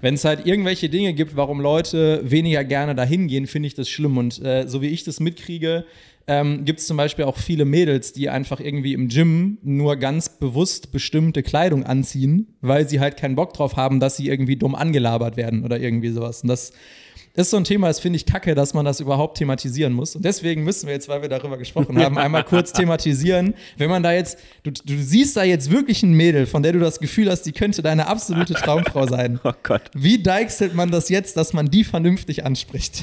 wenn es halt irgendwelche Dinge gibt, warum Leute weniger gerne dahin gehen, finde ich das schlimm. Und äh, so wie ich das mitkriege, ähm, gibt es zum Beispiel auch viele Mädels, die einfach irgendwie im Gym nur ganz bewusst bestimmte Kleidung anziehen, weil sie halt keinen Bock drauf haben, dass sie irgendwie dumm angelabert werden oder irgendwie sowas. Und das ist so ein Thema, das finde ich kacke, dass man das überhaupt thematisieren muss. Und deswegen müssen wir jetzt, weil wir darüber gesprochen haben, einmal kurz *laughs* thematisieren. Wenn man da jetzt, du, du siehst da jetzt wirklich ein Mädel, von der du das Gefühl hast, die könnte deine absolute Traumfrau sein. *laughs* Oh Gott. Wie deichselt man das jetzt, dass man die vernünftig anspricht,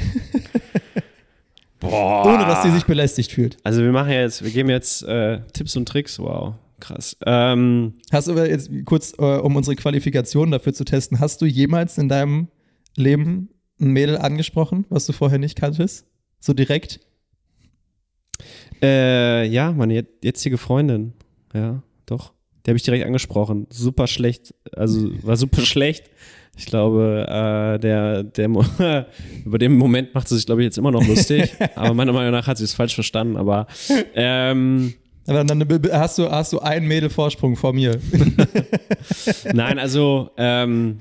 *laughs* Boah. ohne dass sie sich belästigt fühlt? Also wir machen jetzt, wir geben jetzt äh, Tipps und Tricks. Wow, krass. Ähm, Hast du jetzt kurz, äh, um unsere Qualifikation dafür zu testen, hast du jemals in deinem Leben ein Mädel angesprochen, was du vorher nicht kanntest? So direkt? äh, ja, meine jet- jetzige Freundin. Ja, doch. Die habe ich direkt angesprochen. Super schlecht. Also war super *laughs* schlecht. Ich glaube, äh, der, der *laughs* über den Moment macht sie sich, glaube ich, jetzt immer noch lustig. *laughs* aber meiner Meinung nach hat sie es falsch verstanden. Aber ähm, Aber dann hast du, hast du einen Mädel Vorsprung vor mir. Nein, also ähm,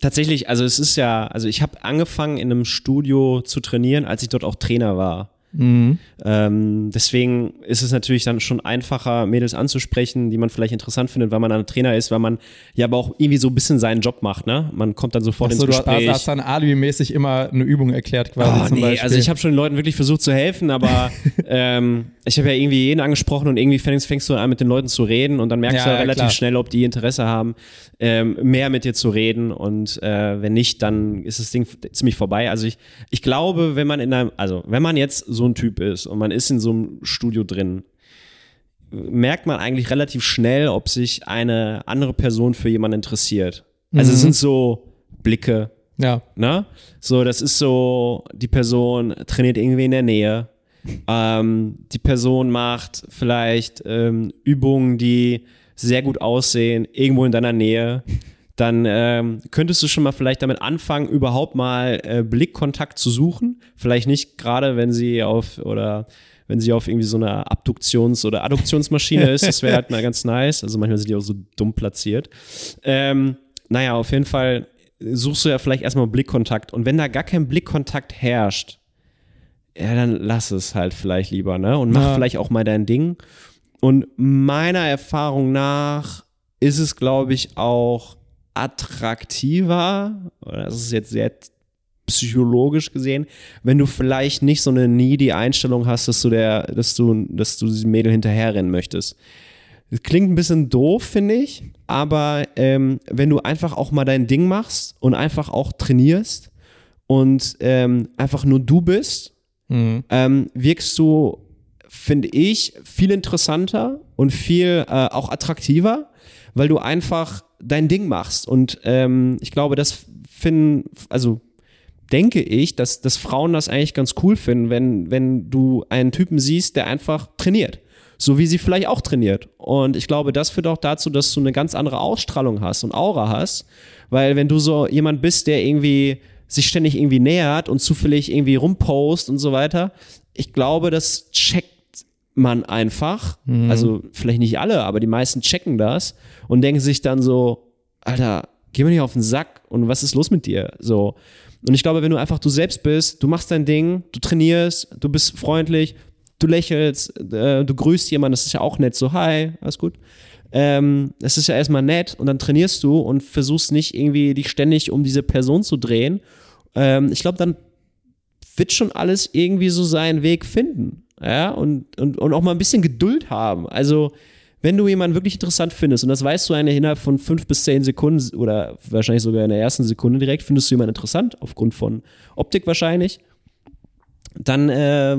tatsächlich, also es ist ja, also ich habe angefangen in einem Studio zu trainieren, als ich dort auch Trainer war. Mhm. Ähm, deswegen ist es natürlich dann schon einfacher, Mädels anzusprechen, die man vielleicht interessant findet, weil man ein Trainer ist, weil man ja aber auch irgendwie so ein bisschen seinen Job macht, ne? Man kommt dann sofort Achso, ins Gespräch. Du hast dann alibi-mäßig immer eine Übung erklärt quasi oh, zum nee, Beispiel. Also ich habe schon den Leuten wirklich versucht zu helfen, aber *laughs* ähm, ich habe ja irgendwie jeden angesprochen und irgendwie fängst, fängst, du an mit den Leuten zu reden und dann merkst ja, du ja relativ klar. schnell, ob die Interesse haben, ähm, mehr mit dir zu reden und äh, wenn nicht, dann ist das Ding ziemlich vorbei. Also ich, ich glaube, wenn man in einem, also wenn man jetzt so ein Typ ist und man ist in so einem Studio drin, merkt man eigentlich relativ schnell, ob sich eine andere Person für jemanden interessiert. Also mhm. es sind so Blicke. Ja. Ne? So, das ist so, die Person trainiert irgendwie in der Nähe. Ähm, die Person macht vielleicht ähm, Übungen, die sehr gut aussehen, irgendwo in deiner Nähe dann ähm, könntest du schon mal vielleicht damit anfangen, überhaupt mal äh, Blickkontakt zu suchen. Vielleicht nicht gerade, wenn sie auf oder wenn sie auf irgendwie so einer Abduktions- oder Adduktionsmaschine ist, das wäre halt mal ganz nice. Also manchmal sind die auch so dumm platziert. Ähm, naja, auf jeden Fall suchst du ja vielleicht erstmal Blickkontakt. Und wenn da gar kein Blickkontakt herrscht, ja, dann lass es halt vielleicht lieber, ne? Und mach ja. vielleicht auch mal dein Ding. Und meiner Erfahrung nach ist es, glaube ich, auch attraktiver, das ist jetzt sehr psychologisch gesehen, wenn du vielleicht nicht so eine needy Einstellung hast, dass du der, dass du, dass du diesem Mädel hinterherrennen möchtest. Das klingt ein bisschen doof, finde ich, aber ähm, wenn du einfach auch mal dein Ding machst und einfach auch trainierst und ähm, einfach nur du bist, mhm. ähm, wirkst du, finde ich, viel interessanter und viel äh, auch attraktiver, weil du einfach dein Ding machst. Und ähm, ich glaube, das finden, also denke ich, dass, dass Frauen das eigentlich ganz cool finden, wenn, wenn du einen Typen siehst, der einfach trainiert. So wie sie vielleicht auch trainiert. Und ich glaube, das führt auch dazu, dass du eine ganz andere Ausstrahlung hast und Aura hast. Weil wenn du so jemand bist, der irgendwie sich ständig irgendwie nähert und zufällig irgendwie rumpost und so weiter, ich glaube, das checkt man einfach, mhm. also vielleicht nicht alle, aber die meisten checken das und denken sich dann so, Alter, geh mir nicht auf den Sack und was ist los mit dir? So. Und ich glaube, wenn du einfach du selbst bist, du machst dein Ding, du trainierst, du bist freundlich, du lächelst, äh, du grüßt jemanden, das ist ja auch nett, so, hi, alles gut. Ähm, es ist ja erstmal nett und dann trainierst du und versuchst nicht irgendwie dich ständig um diese Person zu drehen. Ähm, ich glaube, dann wird schon alles irgendwie so seinen Weg finden. Ja, und, und, und auch mal ein bisschen Geduld haben. Also, wenn du jemanden wirklich interessant findest, und das weißt du eine innerhalb von fünf bis zehn Sekunden oder wahrscheinlich sogar in der ersten Sekunde direkt, findest du jemanden interessant, aufgrund von Optik wahrscheinlich, dann äh,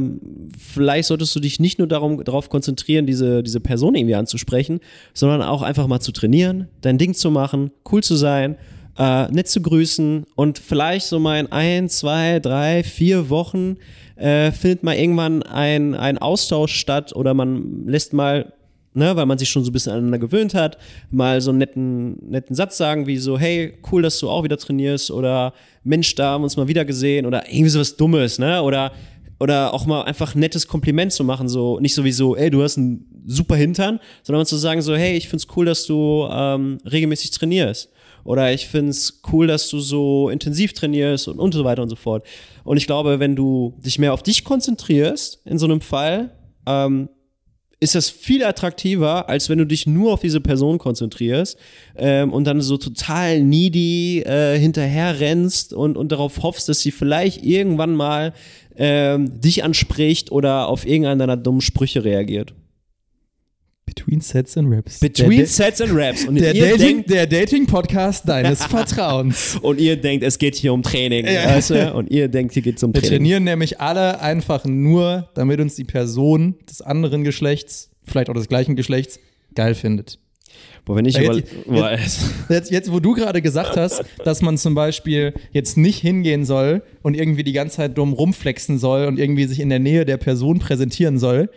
vielleicht solltest du dich nicht nur darum, darauf konzentrieren, diese, diese Person irgendwie anzusprechen, sondern auch einfach mal zu trainieren, dein Ding zu machen, cool zu sein, äh, nett zu grüßen und vielleicht so mal in ein, zwei, drei, vier Wochen äh, findet mal irgendwann ein, ein Austausch statt oder man lässt mal ne, weil man sich schon so ein bisschen aneinander gewöhnt hat, mal so einen netten, netten Satz sagen, wie so, hey, cool, dass du auch wieder trainierst oder Mensch, da haben wir uns mal wieder gesehen oder irgendwie sowas Dummes, ne, oder oder auch mal einfach ein nettes Kompliment zu machen, so nicht sowieso, ey, du hast einen super Hintern, sondern zu sagen so, hey, ich find's cool, dass du ähm, regelmäßig trainierst oder ich find's cool, dass du so intensiv trainierst und, und so weiter und so fort. Und ich glaube, wenn du dich mehr auf dich konzentrierst in so einem Fall, ähm, ist das viel attraktiver, als wenn du dich nur auf diese Person konzentrierst ähm, und dann so total needy äh, hinterher rennst und, und darauf hoffst, dass sie vielleicht irgendwann mal ähm, dich anspricht oder auf irgendeiner deiner dummen Sprüche reagiert. Between Sets and Raps. Between der Sets and Raps. Und der, Dating, denkt, der Dating-Podcast deines *laughs* Vertrauens. Und ihr denkt, es geht hier um Training. Ja. Weißt du? Und ihr denkt, hier geht es um Training. Wir trainieren nämlich alle einfach nur, damit uns die Person des anderen Geschlechts, vielleicht auch des gleichen Geschlechts, geil findet. Boah, wenn ich jetzt, jetzt, jetzt, jetzt, wo du gerade gesagt hast, dass man zum Beispiel jetzt nicht hingehen soll und irgendwie die ganze Zeit dumm rumflexen soll und irgendwie sich in der Nähe der Person präsentieren soll,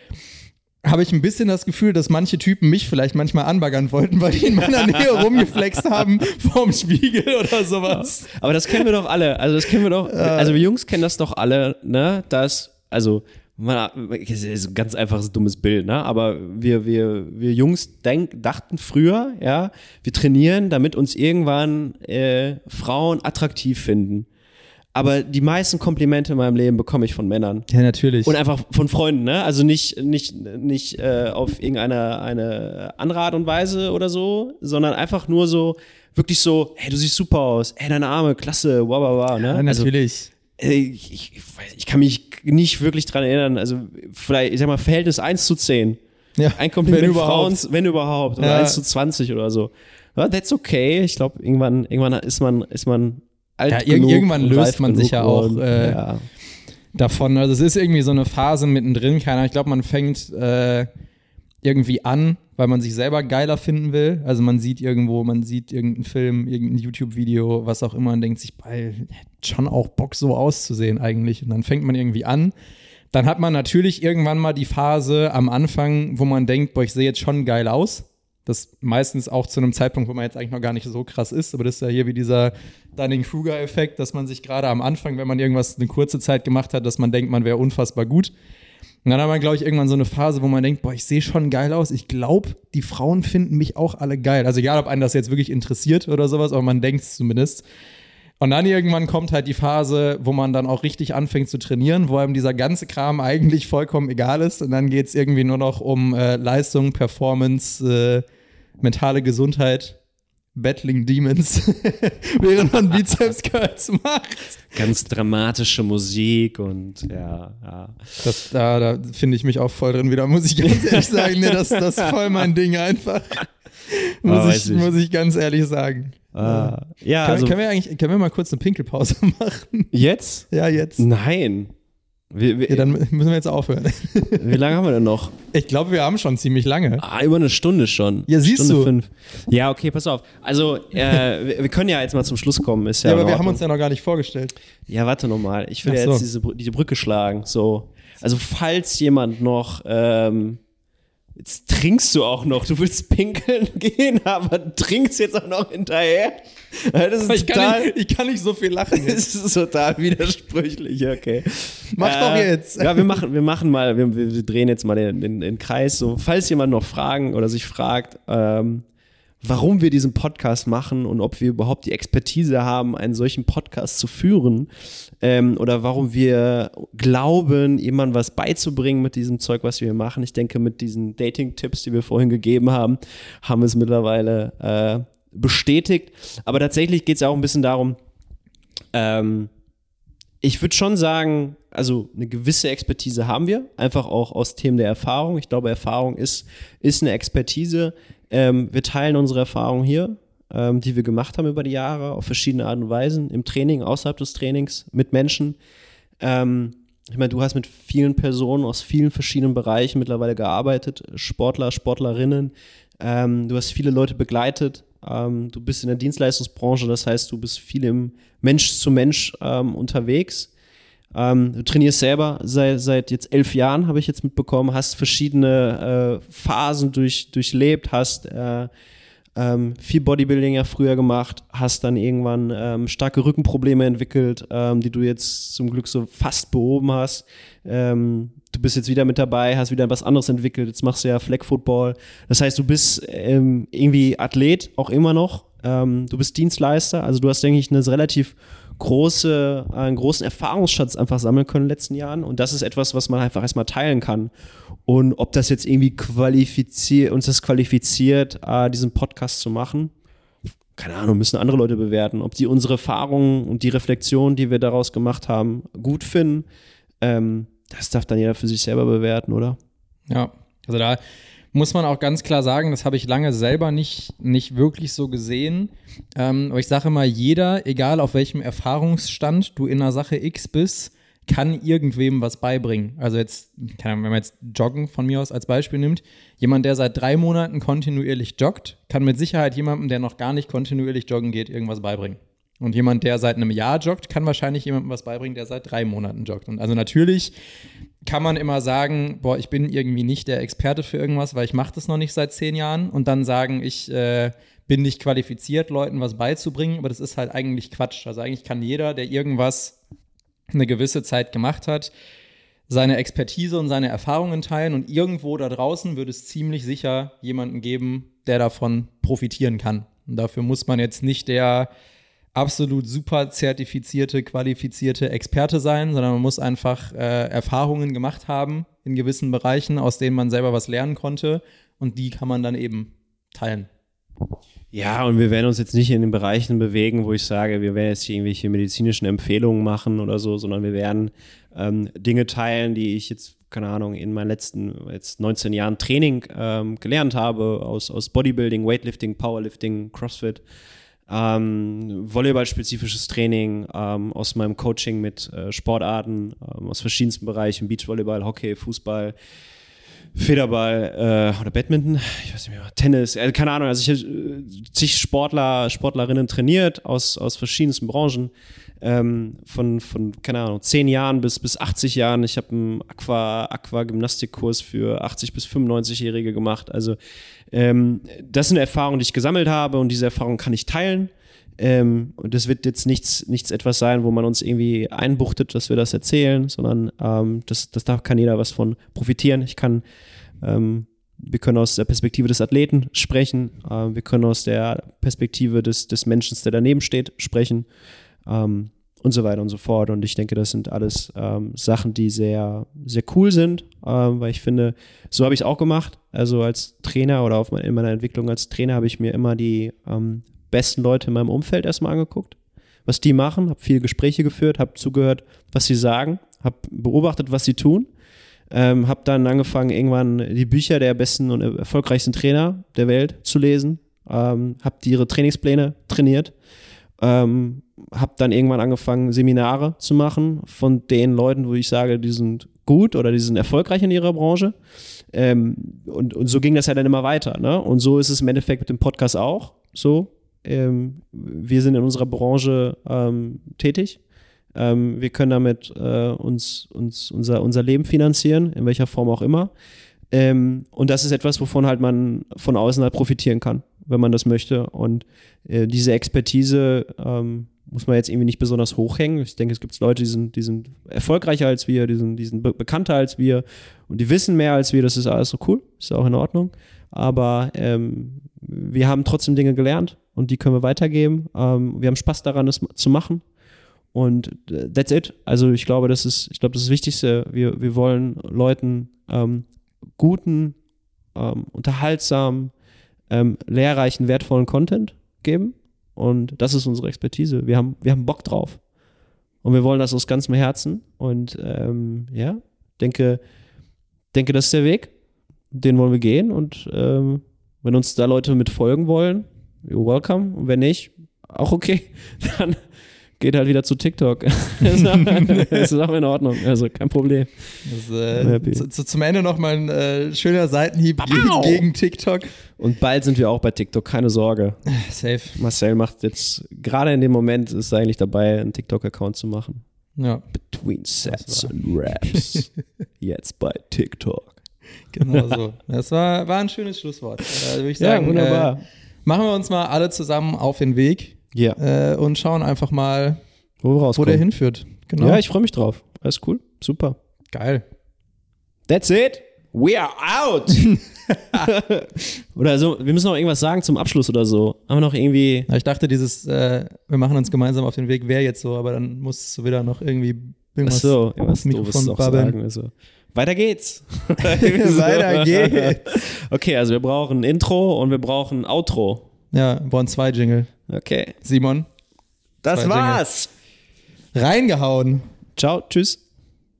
habe ich ein bisschen das Gefühl, dass manche Typen mich vielleicht manchmal anbaggern wollten, weil die in meiner *laughs* Nähe rumgeflext haben vorm Spiegel oder sowas. Aber das kennen wir doch alle. Also das kennen wir doch. Also wir Jungs kennen das doch alle, ne? Dass also man, das ist ein ganz einfaches dummes Bild, ne? Aber wir wir wir Jungs denk, dachten früher, ja, wir trainieren, damit uns irgendwann äh, Frauen attraktiv finden. Aber die meisten Komplimente in meinem Leben bekomme ich von Männern. Ja, natürlich. Und einfach von Freunden, ne? Also nicht, nicht, nicht äh, auf irgendeine eine andere Art und Weise oder so, sondern einfach nur so, wirklich so, hey, du siehst super aus, hey, deine Arme, klasse, wow, wow, wow, ne? ja, natürlich. Also, ich, ich, ich kann mich nicht wirklich dran erinnern, also vielleicht, ich sag mal, Verhältnis 1 zu 10. ja. Ein Kompliment Wenn überhaupt. Frauen, wenn überhaupt, oder Ja. 1 zu 20 oder so. Ja, that's okay. Ich glaube, irgendwann, irgendwann ist man, ist man alt Ja, genug irgendwann löst man sich ja auch, und, äh, ja. davon. Also es ist irgendwie so eine Phase mittendrin, keiner. Ich glaube, man fängt äh, irgendwie an, weil man sich selber geiler finden will. Also man sieht irgendwo, man sieht irgendeinen Film, irgendein YouTube-Video, was auch immer und denkt sich, weil hätte schon auch Bock so auszusehen eigentlich. Und dann fängt man irgendwie an. Dann hat man natürlich irgendwann mal die Phase am Anfang, wo man denkt, boah, ich sehe jetzt schon geil aus. Das meistens auch zu einem Zeitpunkt, wo man jetzt eigentlich noch gar nicht so krass ist, aber das ist ja hier wie dieser Dunning-Kruger-Effekt, dass man sich gerade am Anfang, wenn man irgendwas eine kurze Zeit gemacht hat, dass man denkt, man wäre unfassbar gut. Und dann hat man, glaube ich, irgendwann so eine Phase, wo man denkt, boah, ich sehe schon geil aus. Ich glaube, die Frauen finden mich auch alle geil. Also egal, ob einen das jetzt wirklich interessiert oder sowas, aber man denkt es zumindest. Und dann irgendwann kommt halt die Phase, wo man dann auch richtig anfängt zu trainieren, wo einem dieser ganze Kram eigentlich vollkommen egal ist. Und dann geht es irgendwie nur noch um äh, Leistung, Performance, äh, mentale Gesundheit, Battling Demons, *laughs* während man Bizeps Curls macht. Ganz dramatische Musik und ja, ja. Das, da da finde ich mich auch voll drin wieder, muss ich ganz ehrlich *laughs* sagen. Nee, das, das ist voll mein Ding einfach. Muss, Ah, ich, weiß ich. muss ich ganz ehrlich sagen. Ah, ja, Können, also können, wir eigentlich, können wir mal kurz eine Pinkelpause *laughs* machen? jetzt? Ja, jetzt. Nein. Wie, wie, Ja, dann müssen wir jetzt aufhören. *laughs* wie lange haben wir denn noch? Ich glaube, wir haben schon ziemlich lange. Ah, über eine Stunde schon. Ja, siehst Stunde du. Fünf. Ja, okay, pass auf. Also, äh, wir, wir können ja jetzt mal zum Schluss kommen. Ist ja, Ja, aber wir haben uns ja noch gar nicht vorgestellt. Ja, warte nochmal. Ich will Ach ja so. jetzt diese, diese Brücke schlagen. So. Also, falls jemand noch. Ähm, jetzt trinkst du auch noch. Du willst pinkeln *laughs* gehen, aber trinkst jetzt auch noch hinterher. Das ist Ich total. kann, nicht, ich kann nicht so viel lachen. *laughs* Das ist total widersprüchlich, okay. Mach doch jetzt. Ja, wir machen, wir machen mal, wir, wir wir drehen jetzt mal den, den, den Kreis. So, falls jemand noch Fragen oder sich fragt, ähm, warum wir diesen Podcast machen und ob wir überhaupt die Expertise haben, einen solchen Podcast zu führen ähm, oder warum wir glauben, jemandem was beizubringen mit diesem Zeug, was wir machen. Ich denke, mit diesen Dating-Tipps, die wir vorhin gegeben haben, haben wir es mittlerweile äh, bestätigt. Aber tatsächlich geht es auch ein bisschen darum, ähm, ich würde schon sagen, also eine gewisse Expertise haben wir, einfach auch aus Themen der Erfahrung. Ich glaube, Erfahrung ist, ist eine Expertise. Ähm, wir teilen unsere Erfahrung hier, ähm, die wir gemacht haben über die Jahre, auf verschiedene Arten und Weisen, im Training, außerhalb des Trainings, mit Menschen. Ähm, ich meine, du hast mit vielen Personen aus vielen verschiedenen Bereichen mittlerweile gearbeitet, Sportler, Sportlerinnen. Ähm, du hast viele Leute begleitet. Ähm, du bist in der Dienstleistungsbranche, das heißt, du bist viel im Mensch zu Mensch ähm, unterwegs. Ähm, du trainierst selber seit, seit jetzt elf Jahren, habe ich jetzt mitbekommen, hast verschiedene äh, Phasen durch, durchlebt, hast äh, ähm, viel Bodybuilding ja früher gemacht, hast dann irgendwann ähm, starke Rückenprobleme entwickelt, ähm, die du jetzt zum Glück so fast behoben hast. Ähm, du bist jetzt wieder mit dabei, hast wieder was anderes entwickelt, jetzt machst du ja Flag Football. Das heißt, du bist ähm, irgendwie Athlet, auch immer noch. Ähm, du bist Dienstleister, also du hast, denke ich, eine relativ große, einen großen Erfahrungsschatz einfach sammeln können in den letzten Jahren. Und das ist etwas, was man einfach erstmal teilen kann. Und ob das jetzt irgendwie qualifiziert, uns das qualifiziert, äh, diesen Podcast zu machen, keine Ahnung, müssen andere Leute bewerten, ob die unsere Erfahrungen und die Reflexion, die wir daraus gemacht haben, gut finden. Ähm, das darf dann jeder für sich selber bewerten, oder? Ja, also da muss man auch ganz klar sagen, das habe ich lange selber nicht, nicht wirklich so gesehen. Ähm, aber ich sage mal, jeder, egal auf welchem Erfahrungsstand du in einer Sache X bist, kann irgendwem was beibringen. Also jetzt, wenn man jetzt Joggen von mir aus als Beispiel nimmt, jemand, der seit drei Monaten kontinuierlich joggt, kann mit Sicherheit jemandem, der noch gar nicht kontinuierlich joggen geht, irgendwas beibringen. Und jemand, der seit einem Jahr joggt, kann wahrscheinlich jemandem was beibringen, der seit drei Monaten joggt. Und also natürlich kann man immer sagen, boah, ich bin irgendwie nicht der Experte für irgendwas, weil ich mache das noch nicht seit zehn Jahren und dann sagen, ich äh, bin nicht qualifiziert, Leuten was beizubringen, aber das ist halt eigentlich Quatsch. Also eigentlich kann jeder, der irgendwas eine gewisse Zeit gemacht hat, seine Expertise und seine Erfahrungen teilen und irgendwo da draußen wird es ziemlich sicher jemanden geben, der davon profitieren kann. Und dafür muss man jetzt nicht der absolut super zertifizierte, qualifizierte Experte sein, sondern man muss einfach äh, Erfahrungen gemacht haben in gewissen Bereichen, aus denen man selber was lernen konnte und die kann man dann eben teilen. Ja, und wir werden uns jetzt nicht in den Bereichen bewegen, wo ich sage, wir werden jetzt irgendwelche medizinischen Empfehlungen machen oder so, sondern wir werden ähm, Dinge teilen, die ich jetzt, keine Ahnung, in meinen letzten jetzt 19 Jahren Training ähm, gelernt habe, aus, aus Bodybuilding, Weightlifting, Powerlifting, CrossFit, ähm, Volleyball-spezifisches Training, ähm, aus meinem Coaching mit äh, Sportarten, ähm, aus verschiedensten Bereichen, Beachvolleyball, Hockey, Fußball, Federball äh, oder Badminton, ich weiß nicht mehr, Tennis, äh, keine Ahnung. Also ich habe äh, zig Sportler, Sportlerinnen trainiert aus, aus verschiedensten Branchen. Ähm, von, von, keine Ahnung, 10 Jahren bis, bis 80 Jahren. Ich habe einen Aqua, Aqua-Gymnastikkurs für 80 bis 95-Jährige gemacht. Also ähm, das sind Erfahrungen, die ich gesammelt habe und diese Erfahrungen kann ich teilen. Ähm, und das wird jetzt nichts, nichts etwas sein, wo man uns irgendwie einbuchtet, dass wir das erzählen, sondern ähm, das, das da kann jeder was von profitieren. Ich kann, ähm, wir können aus der Perspektive des Athleten sprechen, äh, wir können aus der Perspektive des, des Menschen, der daneben steht, sprechen ähm, und so weiter und so fort. Und ich denke, das sind alles ähm, Sachen, die sehr, sehr cool sind, ähm, weil ich finde, so habe ich es auch gemacht. Also als Trainer oder auf, in meiner Entwicklung als Trainer habe ich mir immer die besten Leute in meinem Umfeld erstmal angeguckt, was die machen, habe viele Gespräche geführt, habe zugehört, was sie sagen, habe beobachtet, was sie tun, ähm, habe dann angefangen, irgendwann die Bücher der besten und erfolgreichsten Trainer der Welt zu lesen, ähm, habe ihre Trainingspläne trainiert, ähm, habe dann irgendwann angefangen, Seminare zu machen von den Leuten, wo ich sage, die sind gut oder die sind erfolgreich in ihrer Branche. Ähm, und, und so ging das ja dann immer weiter. Ne? Und so ist es im Endeffekt mit dem Podcast auch so ähm, wir sind in unserer Branche ähm, tätig. Ähm, wir können damit äh, uns, uns unser, unser Leben finanzieren, in welcher Form auch immer. Ähm, und das ist etwas, wovon halt man von außen halt profitieren kann, wenn man das möchte. Und äh, diese Expertise ähm, muss man jetzt irgendwie nicht besonders hochhängen. Ich denke, es gibt Leute, die sind, die sind erfolgreicher als wir, die sind, die sind be bekannter als wir und die wissen mehr als wir. Das ist alles so cool, ist auch in Ordnung. Aber ähm, wir haben trotzdem Dinge gelernt und die können wir weitergeben. Ähm, wir haben Spaß daran, das zu machen. Und äh, that's it. Also ich glaube, das ist, ich glaube, das, ist das Wichtigste. Wir, wir wollen Leuten ähm, guten, ähm, unterhaltsamen, ähm, lehrreichen, wertvollen Content geben. Und das ist unsere Expertise. Wir haben, wir haben Bock drauf. Und wir wollen das aus ganzem Herzen. Und ähm, ja, denke, denke, das ist der Weg. Den wollen wir gehen. Und ähm, wenn uns da Leute mit folgen wollen, you're welcome. Und wenn nicht, auch okay. *laughs* Dann geht halt wieder zu TikTok. *laughs* das ist auch in Ordnung. Also kein Problem. Das, äh, zu, zu, zum Ende noch mal ein äh, schöner Seitenhieb gegen, gegen, TikTok. Und bald sind wir auch bei TikTok, keine Sorge. Safe. Marcel macht jetzt, gerade in dem Moment ist er eigentlich dabei, einen TikTok-Account zu machen. Ja. Between Sets and Raps. *laughs* jetzt bei TikTok. Genau so. Das war, war ein schönes Schlusswort. Da würde ich sagen, ja, wunderbar. Äh, machen wir uns mal alle zusammen auf den Weg ja. äh, und schauen einfach mal, wo, wo der hinführt. Genau. Ja, ich freue mich drauf. Alles cool. Super. Geil. That's it. We are out. *laughs* oder so, wir müssen noch irgendwas sagen zum Abschluss oder so. Haben wir noch irgendwie. Ja, ich dachte, dieses, äh, wir machen uns gemeinsam auf den Weg, wäre jetzt so, aber dann musst du wieder noch irgendwie irgendwas, Ach so, irgendwas Mikrofon babbeln. Also. Weiter geht's. *laughs* Weiter geht's. *laughs* Okay, also wir brauchen ein Intro und wir brauchen ein Outro. Ja, brauchen zwei Jingle. Okay. Simon. Das war's. Jingle. Reingehauen. Ciao, tschüss.